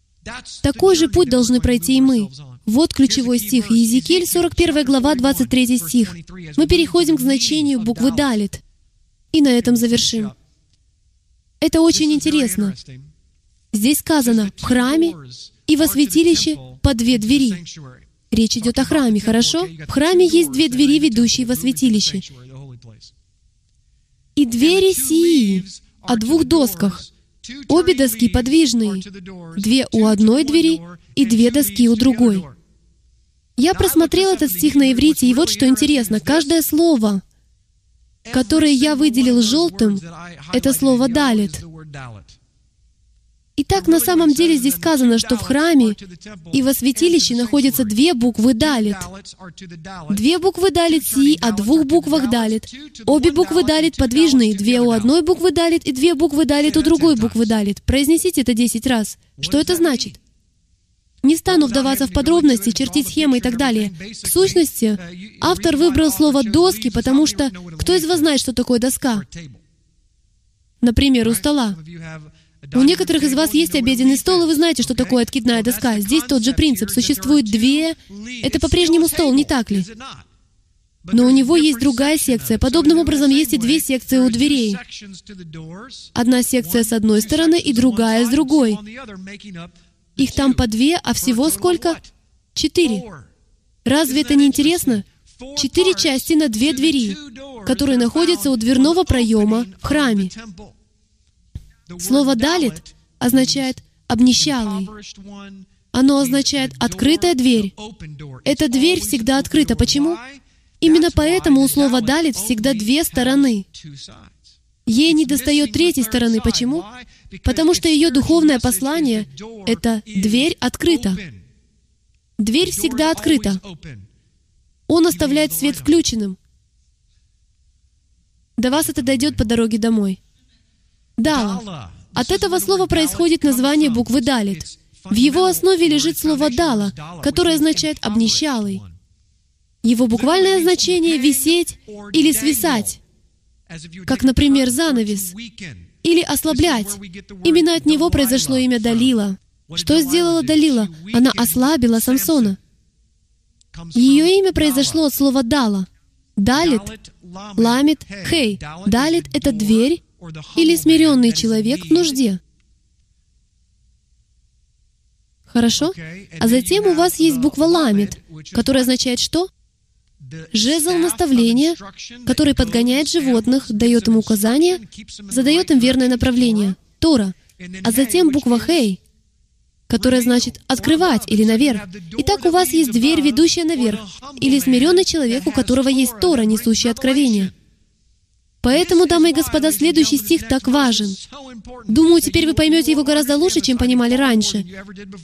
Такой же путь должны пройти и мы. Вот ключевой стих. Иезекииль, 41 глава, 23 стих. Мы переходим к значению буквы «далит». И на этом завершим. Это очень интересно. Здесь сказано «в храме и во святилище по две двери». Речь идет о храме, хорошо? В храме есть две двери, ведущие во святилище. И двери сии о двух досках. Обе доски подвижные. Две у одной двери и две доски у другой. Я просмотрел этот стих на иврите, и вот что интересно. Каждое слово, которое я выделил желтым, это слово «далит». Итак, на самом деле здесь сказано, что в храме и во святилище находятся две буквы «далит». Две буквы «далит» си о двух буквах «далит». Обе буквы «далит» подвижные, две у одной буквы «далит» и две буквы «далит» у другой буквы «далит». Произнесите это десять раз. Что это значит? Не стану вдаваться в подробности, чертить схемы и так далее. В сущности, автор выбрал слово «доски», потому что кто из вас знает, что такое доска? Например, у стола. У некоторых из вас есть обеденный стол, и вы знаете, что такое откидная доска. Здесь тот же принцип. Существует две... Это по-прежнему стол, не так ли? Но у него есть другая секция. Подобным образом есть и две секции у дверей. Одна секция с одной стороны и другая с другой. Их там по две, а всего сколько? Четыре. Разве это не интересно? Четыре части на две двери, которые находятся у дверного проема в храме. Слово «далит» означает «обнищалый». Оно означает «открытая дверь». Эта дверь всегда открыта. Почему? Именно поэтому у слова «далит» всегда две стороны. Ей не достает третьей стороны. Почему? Потому что ее духовное послание — это «дверь открыта». Дверь всегда открыта. Он оставляет свет включенным. До вас это дойдет по дороге домой. Дала. От этого слова происходит название буквы Далит. В его основе лежит слово Дала, которое означает «обнищалый». Его буквальное значение — «висеть» или «свисать», как, например, занавес, или «ослаблять». Именно от него произошло имя Далила. Что сделала Далила? Она ослабила Самсона. Ее имя произошло от слова «дала». Далит, ламит, хей. Далит — это дверь, или смиренный человек в нужде. Хорошо? А затем у вас есть буква «ламит», которая означает что? Жезл наставления, который подгоняет животных, дает им указания, задает им верное направление. Тора. А затем буква «хей», которая значит «открывать» или «наверх». Итак, у вас есть дверь, ведущая наверх, или смиренный человек, у которого есть Тора, несущая откровение. Поэтому, дамы и господа, следующий стих так важен. Думаю, теперь вы поймете его гораздо лучше, чем понимали раньше.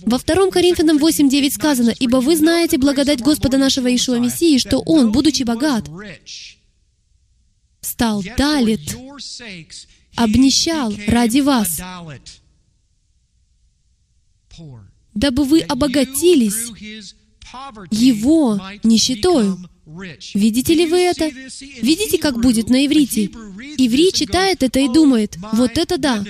Во 2 Коринфянам 8.9 сказано, «Ибо вы знаете благодать Господа нашего Ишуа Мессии, что Он, будучи богат, стал далит, обнищал ради вас, дабы вы обогатились Его нищетою». Видите ли вы это? Видите, как будет на иврите? Иври читает это и думает, вот это да.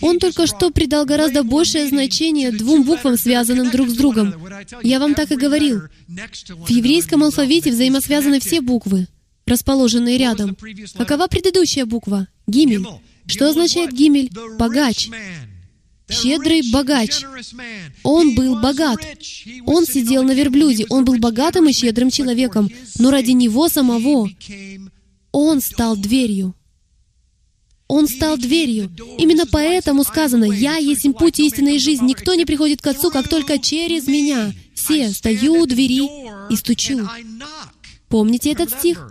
Он только что придал гораздо большее значение двум буквам, связанным друг с другом. Я вам так и говорил. В еврейском алфавите взаимосвязаны все буквы, расположенные рядом. Какова предыдущая буква? Гимель. Что означает гимель? Богач щедрый богач. Он был богат. Он сидел на верблюде. Он был богатым и щедрым человеком. Но ради него самого он стал дверью. Он стал дверью. Именно поэтому сказано, «Я есть путь истины и жизнь. Никто не приходит к Отцу, как только через Меня. Все, стою у двери и стучу». Помните этот стих?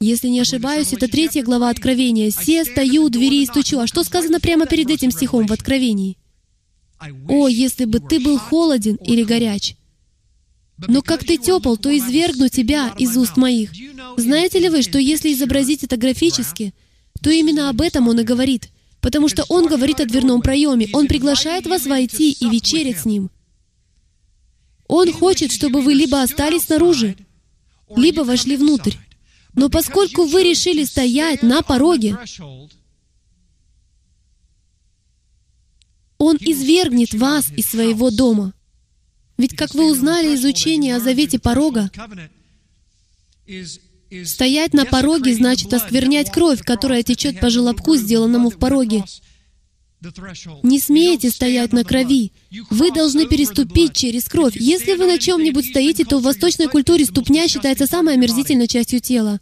Если не ошибаюсь, это третья глава Откровения. «Все, стою у двери и стучу». А что сказано прямо перед этим стихом в Откровении? О, если бы ты был холоден или горяч! Но как ты тепл, то извергну тебя из уст моих. Знаете ли вы, что если изобразить это графически, то именно об этом он и говорит, потому что он говорит о дверном проеме, он приглашает вас войти и вечерить с ним. Он хочет, чтобы вы либо остались снаружи, либо вошли внутрь. Но поскольку вы решили стоять на пороге, Он извергнет вас из своего дома. Ведь, как вы узнали из учения о завете порога, стоять на пороге значит осквернять кровь, которая течет по желобку, сделанному в пороге. Не смейте стоять на крови. Вы должны переступить через кровь. Если вы на чем-нибудь стоите, то в восточной культуре ступня считается самой омерзительной частью тела.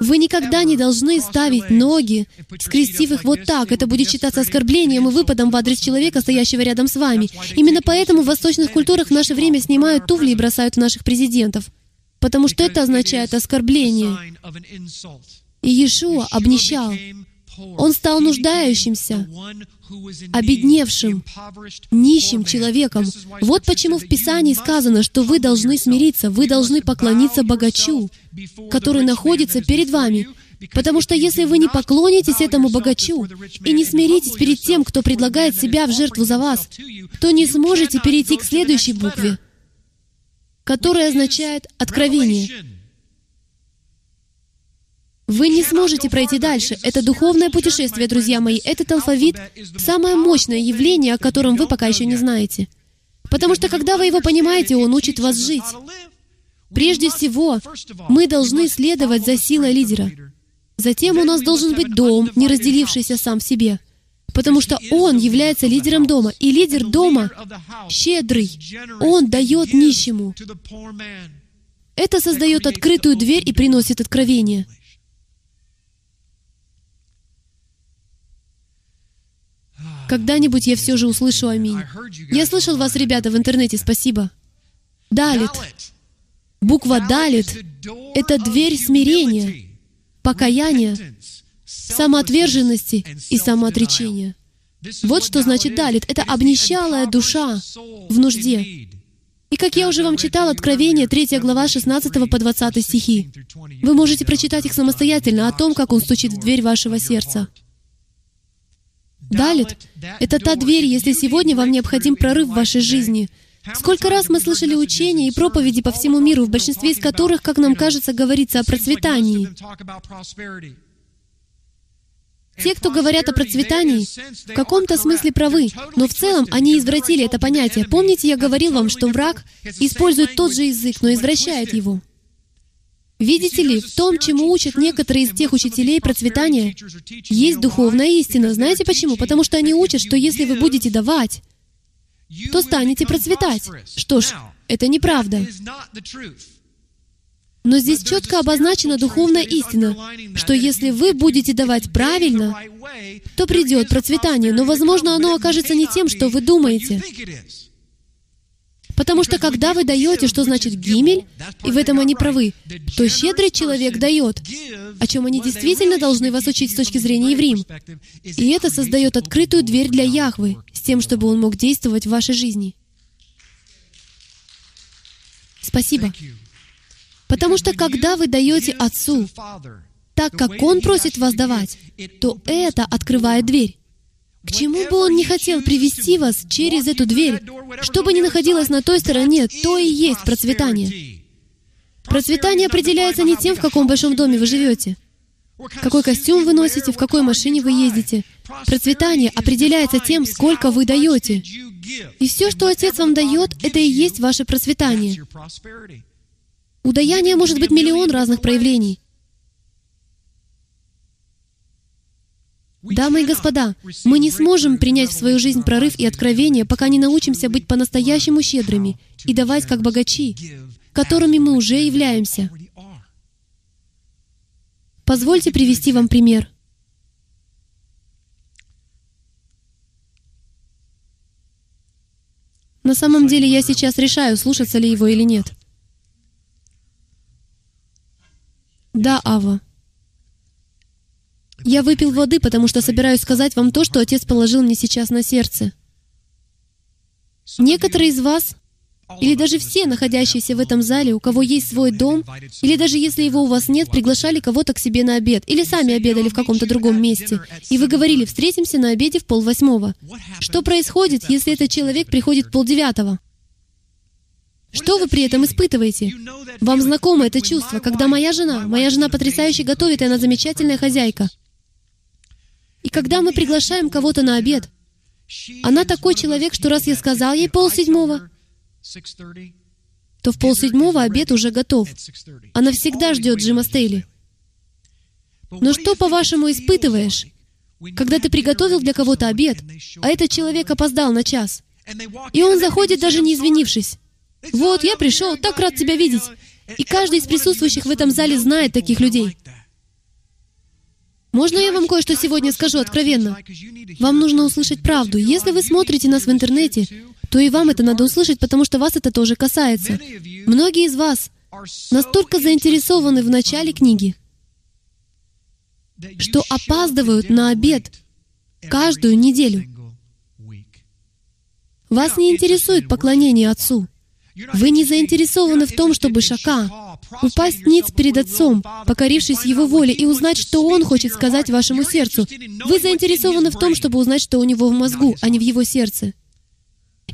Вы никогда не должны ставить ноги, скрестив их вот так. Это будет считаться оскорблением и выпадом в адрес человека, стоящего рядом с вами. Именно поэтому в восточных культурах в наше время снимают туфли и бросают в наших президентов. Потому что это означает оскорбление. И Иешуа обнищал. Он стал нуждающимся, обедневшим, нищим человеком. Вот почему в Писании сказано, что вы должны смириться, вы должны поклониться богачу, который находится перед вами. Потому что если вы не поклонитесь этому богачу и не смиритесь перед тем, кто предлагает себя в жертву за вас, то не сможете перейти к следующей букве, которая означает «откровение». Вы не сможете пройти дальше. Это духовное путешествие, друзья мои. Этот алфавит — самое мощное явление, о котором вы пока еще не знаете. Потому что когда вы его понимаете, он учит вас жить. Прежде всего, мы должны следовать за силой лидера. Затем у нас должен быть дом, не разделившийся сам в себе. Потому что он является лидером дома. И лидер дома щедрый. Он дает нищему. Это создает открытую дверь и приносит откровение. Когда-нибудь я все же услышу аминь. Я слышал вас, ребята, в интернете, спасибо. Далит. Буква Далит — это дверь смирения, покаяния, самоотверженности и самоотречения. Вот что значит Далит. Это обнищалая душа в нужде. И как я уже вам читал, Откровение, 3 глава, 16 по 20 стихи. Вы можете прочитать их самостоятельно о том, как Он стучит в дверь вашего сердца. Далит — это та дверь, если сегодня вам необходим прорыв в вашей жизни. Сколько раз мы слышали учения и проповеди по всему миру, в большинстве из которых, как нам кажется, говорится о процветании. Те, кто говорят о процветании, в каком-то смысле правы, но в целом они извратили это понятие. Помните, я говорил вам, что враг использует тот же язык, но извращает его. Видите ли, в том, чему учат некоторые из тех учителей процветания, есть духовная истина. Знаете почему? Потому что они учат, что если вы будете давать, то станете процветать. Что ж, это неправда. Но здесь четко обозначена духовная истина, что если вы будете давать правильно, то придет процветание, но, возможно, оно окажется не тем, что вы думаете. Потому что когда вы даете, что значит гимель, и в этом они правы, то щедрый человек дает, о чем они действительно должны вас учить с точки зрения евреям. И это создает открытую дверь для Яхвы, с тем, чтобы он мог действовать в вашей жизни. Спасибо. Потому что когда вы даете Отцу так, как Он просит вас давать, то это открывает дверь. К чему бы он не хотел привести вас через эту дверь, что бы ни находилось на той стороне, то и есть процветание. Процветание определяется не тем, в каком большом доме вы живете, какой костюм вы носите, в какой машине вы ездите. Процветание определяется тем, сколько вы даете. И все, что Отец вам дает, это и есть ваше процветание. У даяния может быть миллион разных проявлений. Дамы и господа, мы не сможем принять в свою жизнь прорыв и откровение, пока не научимся быть по-настоящему щедрыми и давать как богачи, которыми мы уже являемся. Позвольте привести вам пример. На самом деле я сейчас решаю, слушаться ли его или нет. Да, Ава. Я выпил воды, потому что собираюсь сказать вам то, что Отец положил мне сейчас на сердце. Некоторые из вас, или даже все находящиеся в этом зале, у кого есть свой дом, или даже если его у вас нет, приглашали кого-то к себе на обед, или сами обедали в каком-то другом месте, и вы говорили, встретимся на обеде в полвосьмого. Что происходит, если этот человек приходит в полдевятого? Что вы при этом испытываете? Вам знакомо это чувство, когда моя жена, моя жена потрясающе готовит, и она замечательная хозяйка. И когда мы приглашаем кого-то на обед, она такой человек, что раз я сказал ей полседьмого, то в полседьмого обед уже готов. Она всегда ждет Джима Стейли. Но что, по-вашему, испытываешь, когда ты приготовил для кого-то обед, а этот человек опоздал на час, и он заходит, даже не извинившись? «Вот, я пришел, так рад тебя видеть!» И каждый из присутствующих в этом зале знает таких людей. Можно я вам кое-что сегодня скажу откровенно? Вам нужно услышать правду. Если вы смотрите нас в интернете, то и вам это надо услышать, потому что вас это тоже касается. Многие из вас настолько заинтересованы в начале книги, что опаздывают на обед каждую неделю. Вас не интересует поклонение Отцу. Вы не заинтересованы в том, чтобы Шака упасть ниц перед Отцом, покорившись Его воле, и узнать, что Он хочет сказать вашему сердцу. Вы заинтересованы в том, чтобы узнать, что у Него в мозгу, а не в Его сердце.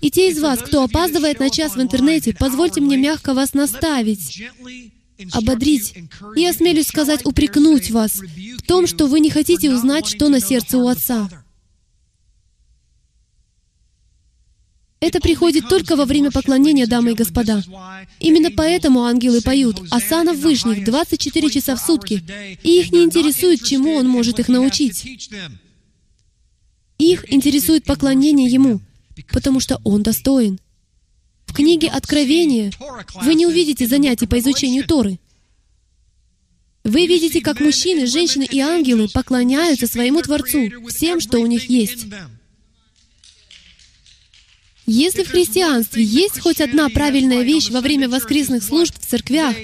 И те из вас, кто опаздывает на час в интернете, позвольте мне мягко вас наставить, ободрить и, осмелюсь сказать, упрекнуть вас в том, что вы не хотите узнать, что на сердце у Отца. Это приходит только во время поклонения, дамы и господа. Именно поэтому ангелы поют «Асана Вышних» 24 часа в сутки, и их не интересует, чему он может их научить. Их интересует поклонение Ему, потому что Он достоин. В книге Откровения вы не увидите занятий по изучению Торы. Вы видите, как мужчины, женщины и ангелы поклоняются своему Творцу всем, что у них есть. Если в христианстве есть хоть одна правильная вещь во время воскресных служб в церквях,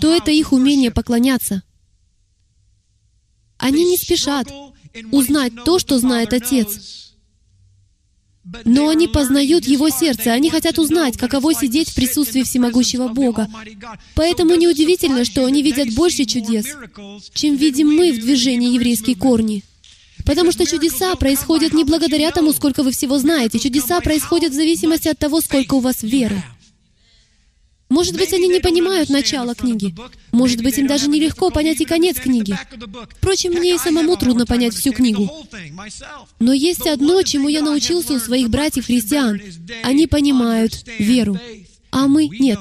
то это их умение поклоняться. Они не спешат узнать то, что знает Отец. Но они познают Его сердце, они хотят узнать, каково сидеть в присутствии всемогущего Бога. Поэтому неудивительно, что они видят больше чудес, чем видим мы в движении еврейские корни. Потому что чудеса происходят не благодаря тому, сколько вы всего знаете. Чудеса происходят в зависимости от того, сколько у вас веры. Может быть, они не понимают начало книги. Может быть, им даже нелегко понять и конец книги. Впрочем, мне и самому трудно понять всю книгу. Но есть одно, чему я научился у своих братьев-христиан. Они понимают веру, а мы — нет.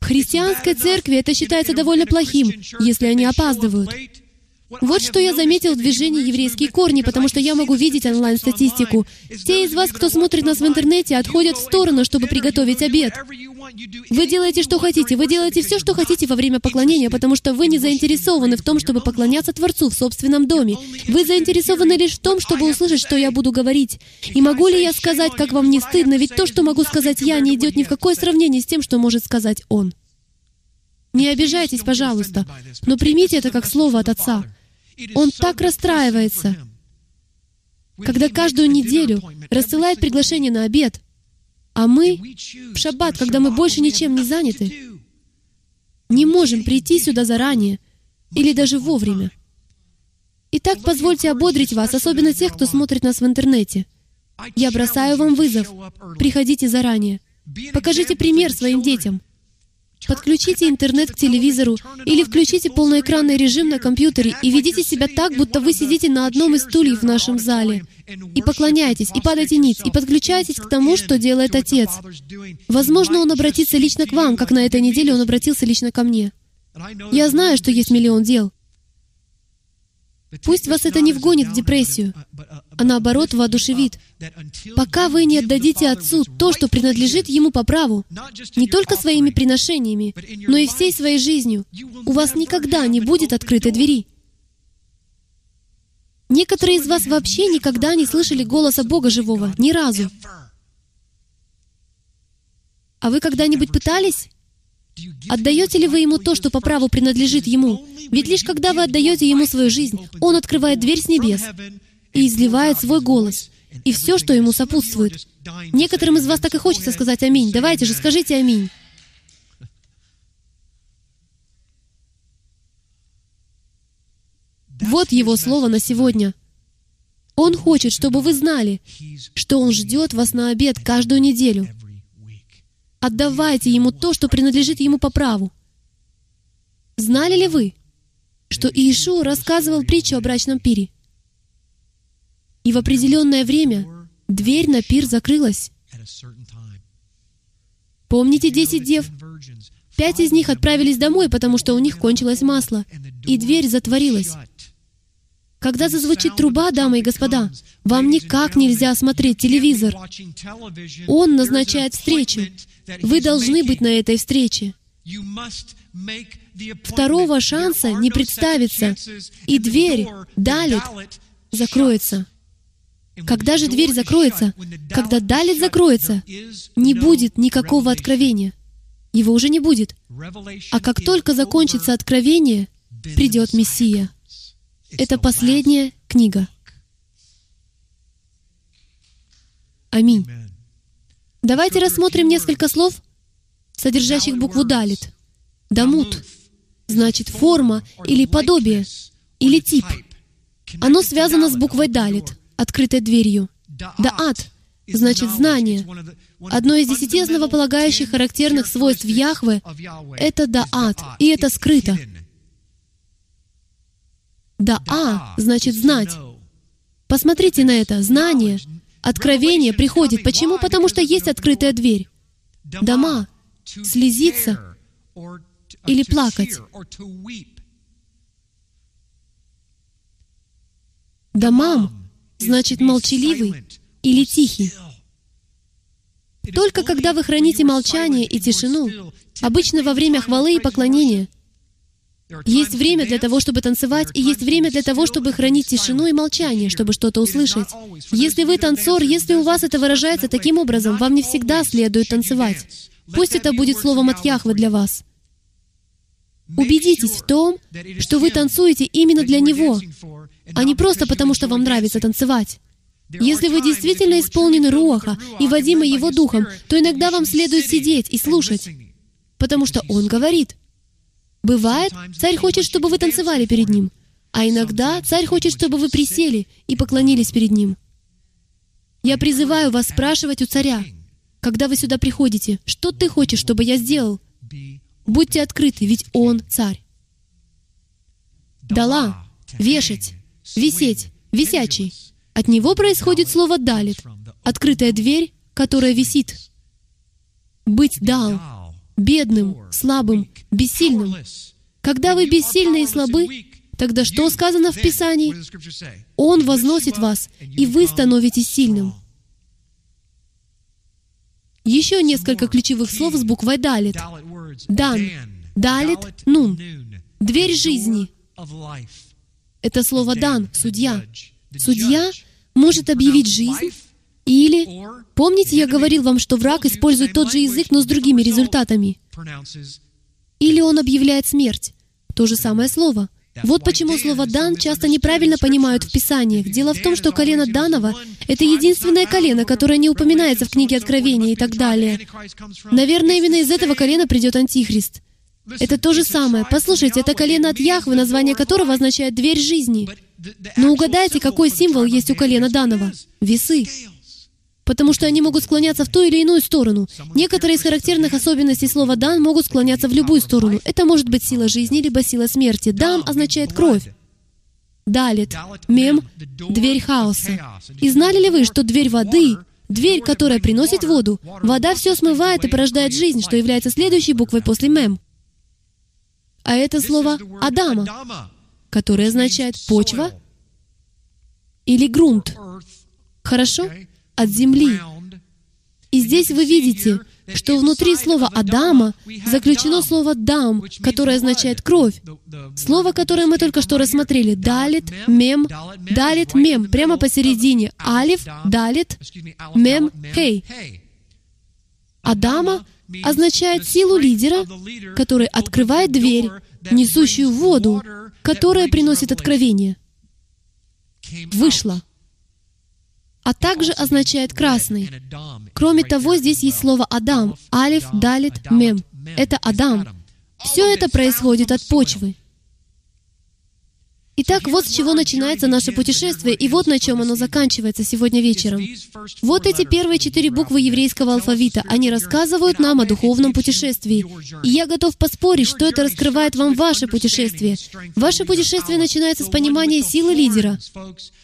В христианской церкви это считается довольно плохим, если они опаздывают. Вот что я заметил в движении «Еврейские корни», потому что я могу видеть онлайн-статистику. Те из вас, кто смотрит нас в интернете, отходят в сторону, чтобы приготовить обед. Вы делаете, что хотите. Вы делаете все, что хотите во время поклонения, потому что вы не заинтересованы в том, чтобы поклоняться Творцу в собственном доме. Вы заинтересованы лишь в том, чтобы услышать, что я буду говорить. И могу ли я сказать, как вам не стыдно, ведь то, что могу сказать я, не идет ни в какое сравнение с тем, что может сказать Он. Не обижайтесь, пожалуйста, но примите это как слово от Отца. Он так расстраивается, когда каждую неделю рассылает приглашение на обед, а мы в шаббат, когда мы больше ничем не заняты, не можем прийти сюда заранее или даже вовремя. Итак, позвольте ободрить вас, особенно тех, кто смотрит нас в интернете. Я бросаю вам вызов. Приходите заранее. Покажите пример своим детям. Подключите интернет к телевизору или включите полноэкранный режим на компьютере и ведите себя так, будто вы сидите на одном из стульев в нашем зале. И поклоняйтесь, и падайте ниц, и подключайтесь к тому, что делает Отец. Возможно, Он обратится лично к вам, как на этой неделе Он обратился лично ко мне. Я знаю, что есть миллион дел. Пусть вас это не вгонит в депрессию, а наоборот воодушевит. Пока вы не отдадите Отцу то, что принадлежит Ему по праву, не только своими приношениями, но и всей своей жизнью, у вас никогда не будет открытой двери. Некоторые из вас вообще никогда не слышали голоса Бога живого, ни разу. А вы когда-нибудь пытались? Отдаете ли вы Ему то, что по праву принадлежит Ему? Ведь лишь когда вы отдаете Ему свою жизнь, Он открывает дверь с небес и изливает свой голос и все, что Ему сопутствует. Некоторым из вас так и хочется сказать «Аминь». Давайте же, скажите «Аминь». Вот Его слово на сегодня. Он хочет, чтобы вы знали, что Он ждет вас на обед каждую неделю. Отдавайте Ему то, что принадлежит Ему по праву. Знали ли вы, что Иешуа рассказывал притчу о брачном пире? И в определенное время дверь на пир закрылась. Помните десять дев? Пять из них отправились домой, потому что у них кончилось масло, и дверь затворилась. Когда зазвучит труба, дамы и господа, вам никак нельзя смотреть телевизор. Он назначает встречу. Вы должны быть на этой встрече. Второго шанса не представится, и дверь, далит, закроется. Когда же дверь закроется, когда далит закроется, не будет никакого откровения. Его уже не будет. А как только закончится откровение, придет Мессия. Это последняя книга. Аминь. Давайте рассмотрим несколько слов, содержащих букву «далит». «Дамут» значит форма или подобие, или тип. Оно связано с буквой «далит», открытой дверью. «Даат» значит знание. Одно из десяти основополагающих характерных свойств Яхве — это даат, и это скрыто. Да-а значит знать. Посмотрите на это. Знание, откровение приходит. Почему? Потому что есть открытая дверь. Дома, слезиться или плакать. Домам значит молчаливый или тихий. Только когда вы храните молчание и тишину, обычно во время хвалы и поклонения, есть время для того, чтобы танцевать, и есть время для того, чтобы хранить тишину и молчание, чтобы что-то услышать. Если вы танцор, если у вас это выражается таким образом, вам не всегда следует танцевать. Пусть это будет словом от Яхвы для вас. Убедитесь в том, что вы танцуете именно для Него, а не просто потому, что вам нравится танцевать. Если вы действительно исполнены Руаха и водимы Его Духом, то иногда вам следует сидеть и слушать, потому что Он говорит. Бывает, царь хочет, чтобы вы танцевали перед ним, а иногда царь хочет, чтобы вы присели и поклонились перед ним. Я призываю вас спрашивать у царя, когда вы сюда приходите, что ты хочешь, чтобы я сделал? Будьте открыты, ведь он царь. Дала, вешать, висеть, висячий. От него происходит слово «далит», открытая дверь, которая висит. Быть дал, бедным, слабым, бессильным. Когда вы бессильны и слабы, тогда что сказано в Писании? Он возносит вас, и вы становитесь сильным. Еще несколько ключевых слов с буквой «далит». «Дан», «далит», «нун». Дверь жизни. Это слово «дан», «судья». Судья может объявить жизнь или... Помните, я говорил вам, что враг использует тот же язык, но с другими результатами. Или он объявляет смерть. То же самое слово. Вот почему слово «дан» часто неправильно понимают в Писаниях. Дело в том, что колено Данова — это единственное колено, которое не упоминается в книге Откровения и так далее. Наверное, именно из этого колена придет Антихрист. Это то же самое. Послушайте, это колено от Яхвы, название которого означает «дверь жизни». Но угадайте, какой символ есть у колена Данова? Весы. Потому что они могут склоняться в ту или иную сторону. Некоторые из характерных особенностей слова «дан» могут склоняться в любую сторону. Это может быть сила жизни, либо сила смерти. «Дан» означает «кровь». Далит, мем, дверь хаоса. И знали ли вы, что дверь воды, дверь, которая приносит воду, вода все смывает и порождает жизнь, что является следующей буквой после мем? А это слово «Адама», которое означает «почва» или «грунт». Хорошо? От земли. И здесь вы видите, что внутри слова «Адама» заключено слово «дам», которое означает «кровь». Слово, которое мы только что рассмотрели, «далит», «мем», «далит», «мем», прямо посередине. «Алиф», «далит», «мем», «хей». «Адама» означает силу лидера, который открывает дверь, несущую воду, которая приносит откровение. Вышла. А также означает красный. Кроме того, здесь есть слово «Адам», «Алиф», «Далит», «Мем». Это Адам. Все это происходит от почвы. Итак, вот с чего начинается наше путешествие, и вот на чем оно заканчивается сегодня вечером. Вот эти первые четыре буквы еврейского алфавита. Они рассказывают нам о духовном путешествии. И я готов поспорить, что это раскрывает вам ваше путешествие. Ваше путешествие начинается с понимания силы лидера,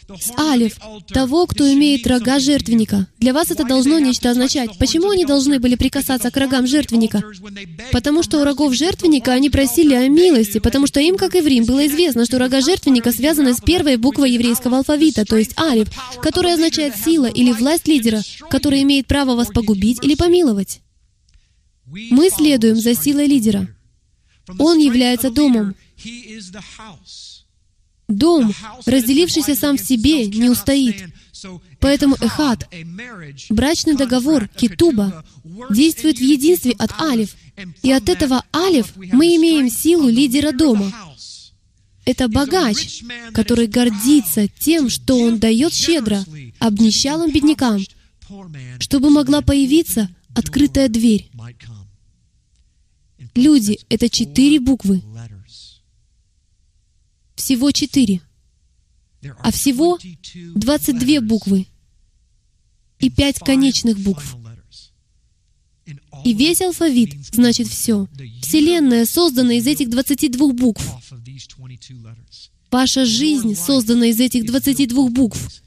с алиф, того, кто имеет рога жертвенника. Для вас это должно нечто означать. Почему они должны были прикасаться к рогам жертвенника? Потому что у рогов жертвенника они просили о милости, потому что им, как и в Рим, было известно, что рога жертвенника жертвенника связаны с первой буквой еврейского алфавита, то есть алиф, которая означает сила или власть лидера, который имеет право вас погубить или помиловать. Мы следуем за силой лидера. Он является домом. Дом, разделившийся сам в себе, не устоит. Поэтому эхат, брачный договор, китуба, действует в единстве от алиф. И от этого алиф мы имеем силу лидера дома. Это богач, который гордится тем, что он дает щедро обнищалым беднякам, чтобы могла появиться открытая дверь. Люди — это четыре буквы. Всего четыре. А всего 22 буквы и пять конечных букв. И весь алфавит значит все. Вселенная создана из этих 22 букв. Ваша жизнь создана из этих 22 букв.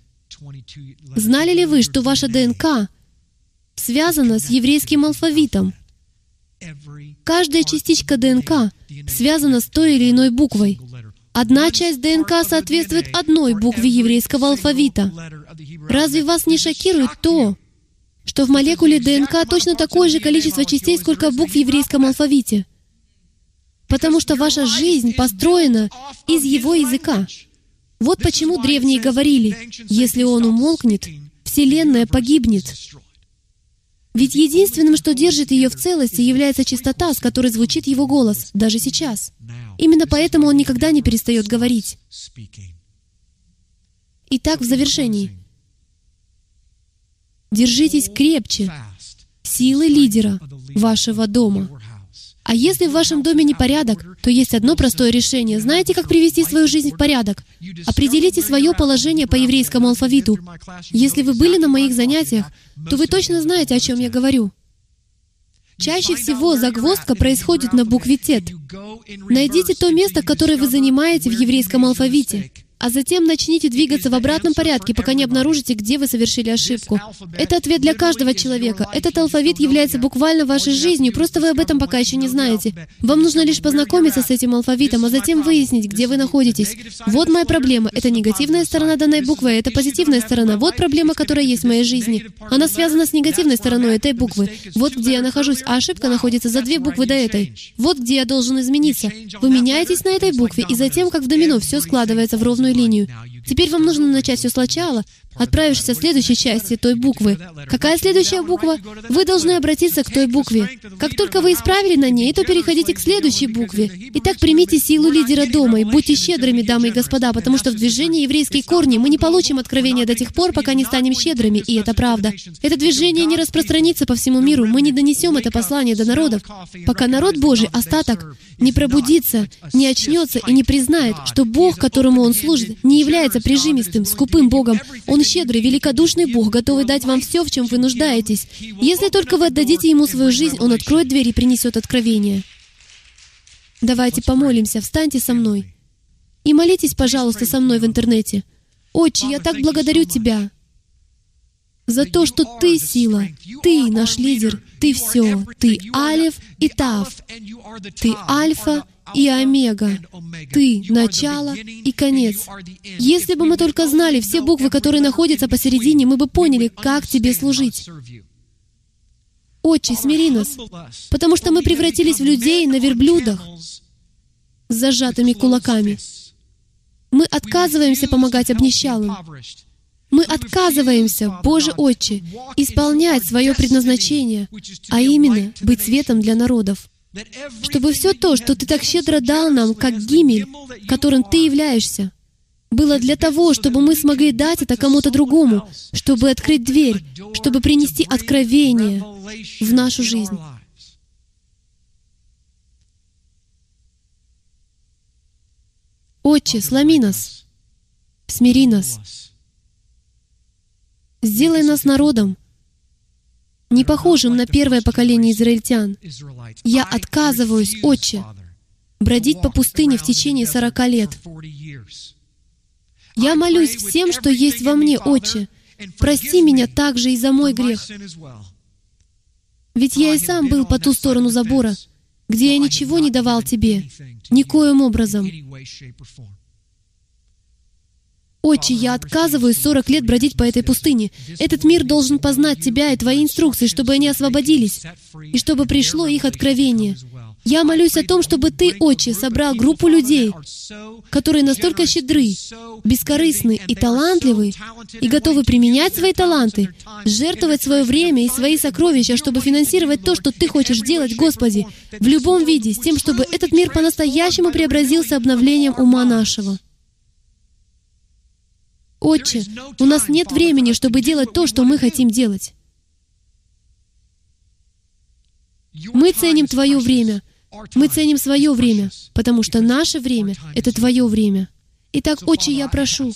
Знали ли вы, что ваша ДНК связана с еврейским алфавитом? Каждая частичка ДНК связана с той или иной буквой. Одна часть ДНК соответствует одной букве еврейского алфавита. Разве вас не шокирует то, что в молекуле ДНК точно такое же количество частей, сколько букв в еврейском алфавите? Потому что ваша жизнь построена из его языка. Вот почему древние говорили, если он умолкнет, Вселенная погибнет. Ведь единственным, что держит ее в целости, является чистота, с которой звучит его голос, даже сейчас. Именно поэтому он никогда не перестает говорить. Итак, в завершении. Держитесь крепче силы лидера вашего дома. А если в вашем доме не порядок, то есть одно простое решение. Знаете, как привести свою жизнь в порядок? Определите свое положение по еврейскому алфавиту. Если вы были на моих занятиях, то вы точно знаете, о чем я говорю. Чаще всего загвоздка происходит на букве «тет». Найдите то место, которое вы занимаете в еврейском алфавите а затем начните двигаться в обратном порядке, пока не обнаружите, где вы совершили ошибку. Это ответ для каждого человека. Этот алфавит является буквально вашей жизнью, просто вы об этом пока еще не знаете. Вам нужно лишь познакомиться с этим алфавитом, а затем выяснить, где вы находитесь. Вот моя проблема. Это негативная сторона данной буквы, а это позитивная сторона. Вот проблема, которая есть в моей жизни. Она связана с негативной стороной этой буквы. Вот где я нахожусь, а ошибка находится за две буквы до этой. Вот где я должен измениться. Вы меняетесь на этой букве, и затем, как в домино, все складывается в ровную линию. Теперь вам нужно начать все сначала, отправишься в следующей части той буквы. Какая следующая буква? Вы должны обратиться к той букве. Как только вы исправили на ней, то переходите к следующей букве. Итак, примите силу лидера дома и будьте щедрыми, дамы и господа, потому что в движении еврейские корни мы не получим откровения до тех пор, пока не станем щедрыми, и это правда. Это движение не распространится по всему миру, мы не донесем это послание до народов, пока народ Божий, остаток, не пробудится, не очнется и не признает, что Бог, которому он служит, не является прижимистым, скупым Богом. Он щедрый, великодушный Бог, готовый дать вам все, в чем вы нуждаетесь. Если только вы отдадите Ему свою жизнь, Он откроет дверь и принесет откровение. Давайте помолимся, встаньте со мной. И молитесь, пожалуйста, со мной в интернете. Отче, я так благодарю Тебя за то, что Ты сила, Ты наш лидер, Ты все, Ты Алиф и Тав, Ты Альфа и Омега. Ты — начало и конец. Если бы мы только знали все буквы, которые находятся посередине, мы бы поняли, как Тебе служить. Отче, смири нас, потому что мы превратились в людей на верблюдах с зажатыми кулаками. Мы отказываемся помогать обнищалым. Мы отказываемся, Боже Отче, исполнять свое предназначение, а именно быть светом для народов чтобы все то, что Ты так щедро дал нам, как гимель, которым Ты являешься, было для того, чтобы мы смогли дать это кому-то другому, чтобы открыть дверь, чтобы принести откровение в нашу жизнь. Отче, сломи нас, смири нас, сделай нас народом, не похожим на первое поколение израильтян. Я отказываюсь, Отче, бродить по пустыне в течение сорока лет. Я молюсь всем, что есть во мне, Отче. Прости меня также и за мой грех. Ведь я и сам был по ту сторону забора, где я ничего не давал Тебе, никоим образом. «Отче, я отказываюсь 40 лет бродить по этой пустыне. Этот мир должен познать Тебя и Твои инструкции, чтобы они освободились, и чтобы пришло их откровение. Я молюсь о том, чтобы Ты, Отче, собрал группу людей, которые настолько щедры, бескорыстны и талантливы, и готовы применять свои таланты, жертвовать свое время и свои сокровища, чтобы финансировать то, что Ты хочешь делать, Господи, в любом виде, с тем, чтобы этот мир по-настоящему преобразился обновлением ума нашего. Отче, у нас нет времени, чтобы делать то, что мы хотим делать. Мы ценим Твое время. Мы ценим свое время, потому что наше время — это Твое время. Итак, Отче, я прошу,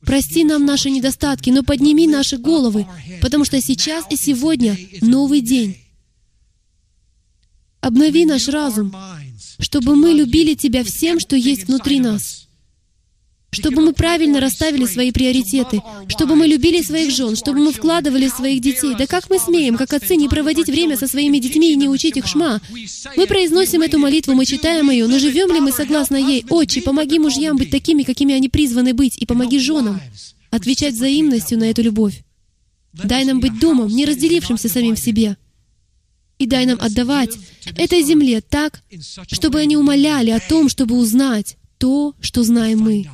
прости нам наши недостатки, но подними наши головы, потому что сейчас и сегодня новый день. Обнови наш разум, чтобы мы любили Тебя всем, что есть внутри нас чтобы мы правильно расставили свои приоритеты, чтобы мы любили своих жен, чтобы мы вкладывали своих детей. Да как мы смеем, как отцы, не проводить время со своими детьми и не учить их шма? Мы произносим эту молитву, мы читаем ее, но живем ли мы согласно ей? Отче, помоги мужьям быть такими, какими они призваны быть, и помоги женам отвечать взаимностью на эту любовь. Дай нам быть домом, не разделившимся самим в себе. И дай нам отдавать этой земле так, чтобы они умоляли о том, чтобы узнать то, что знаем мы.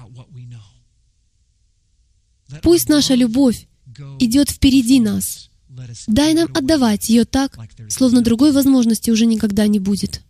Пусть наша любовь идет впереди нас. Дай нам отдавать ее так, словно другой возможности уже никогда не будет.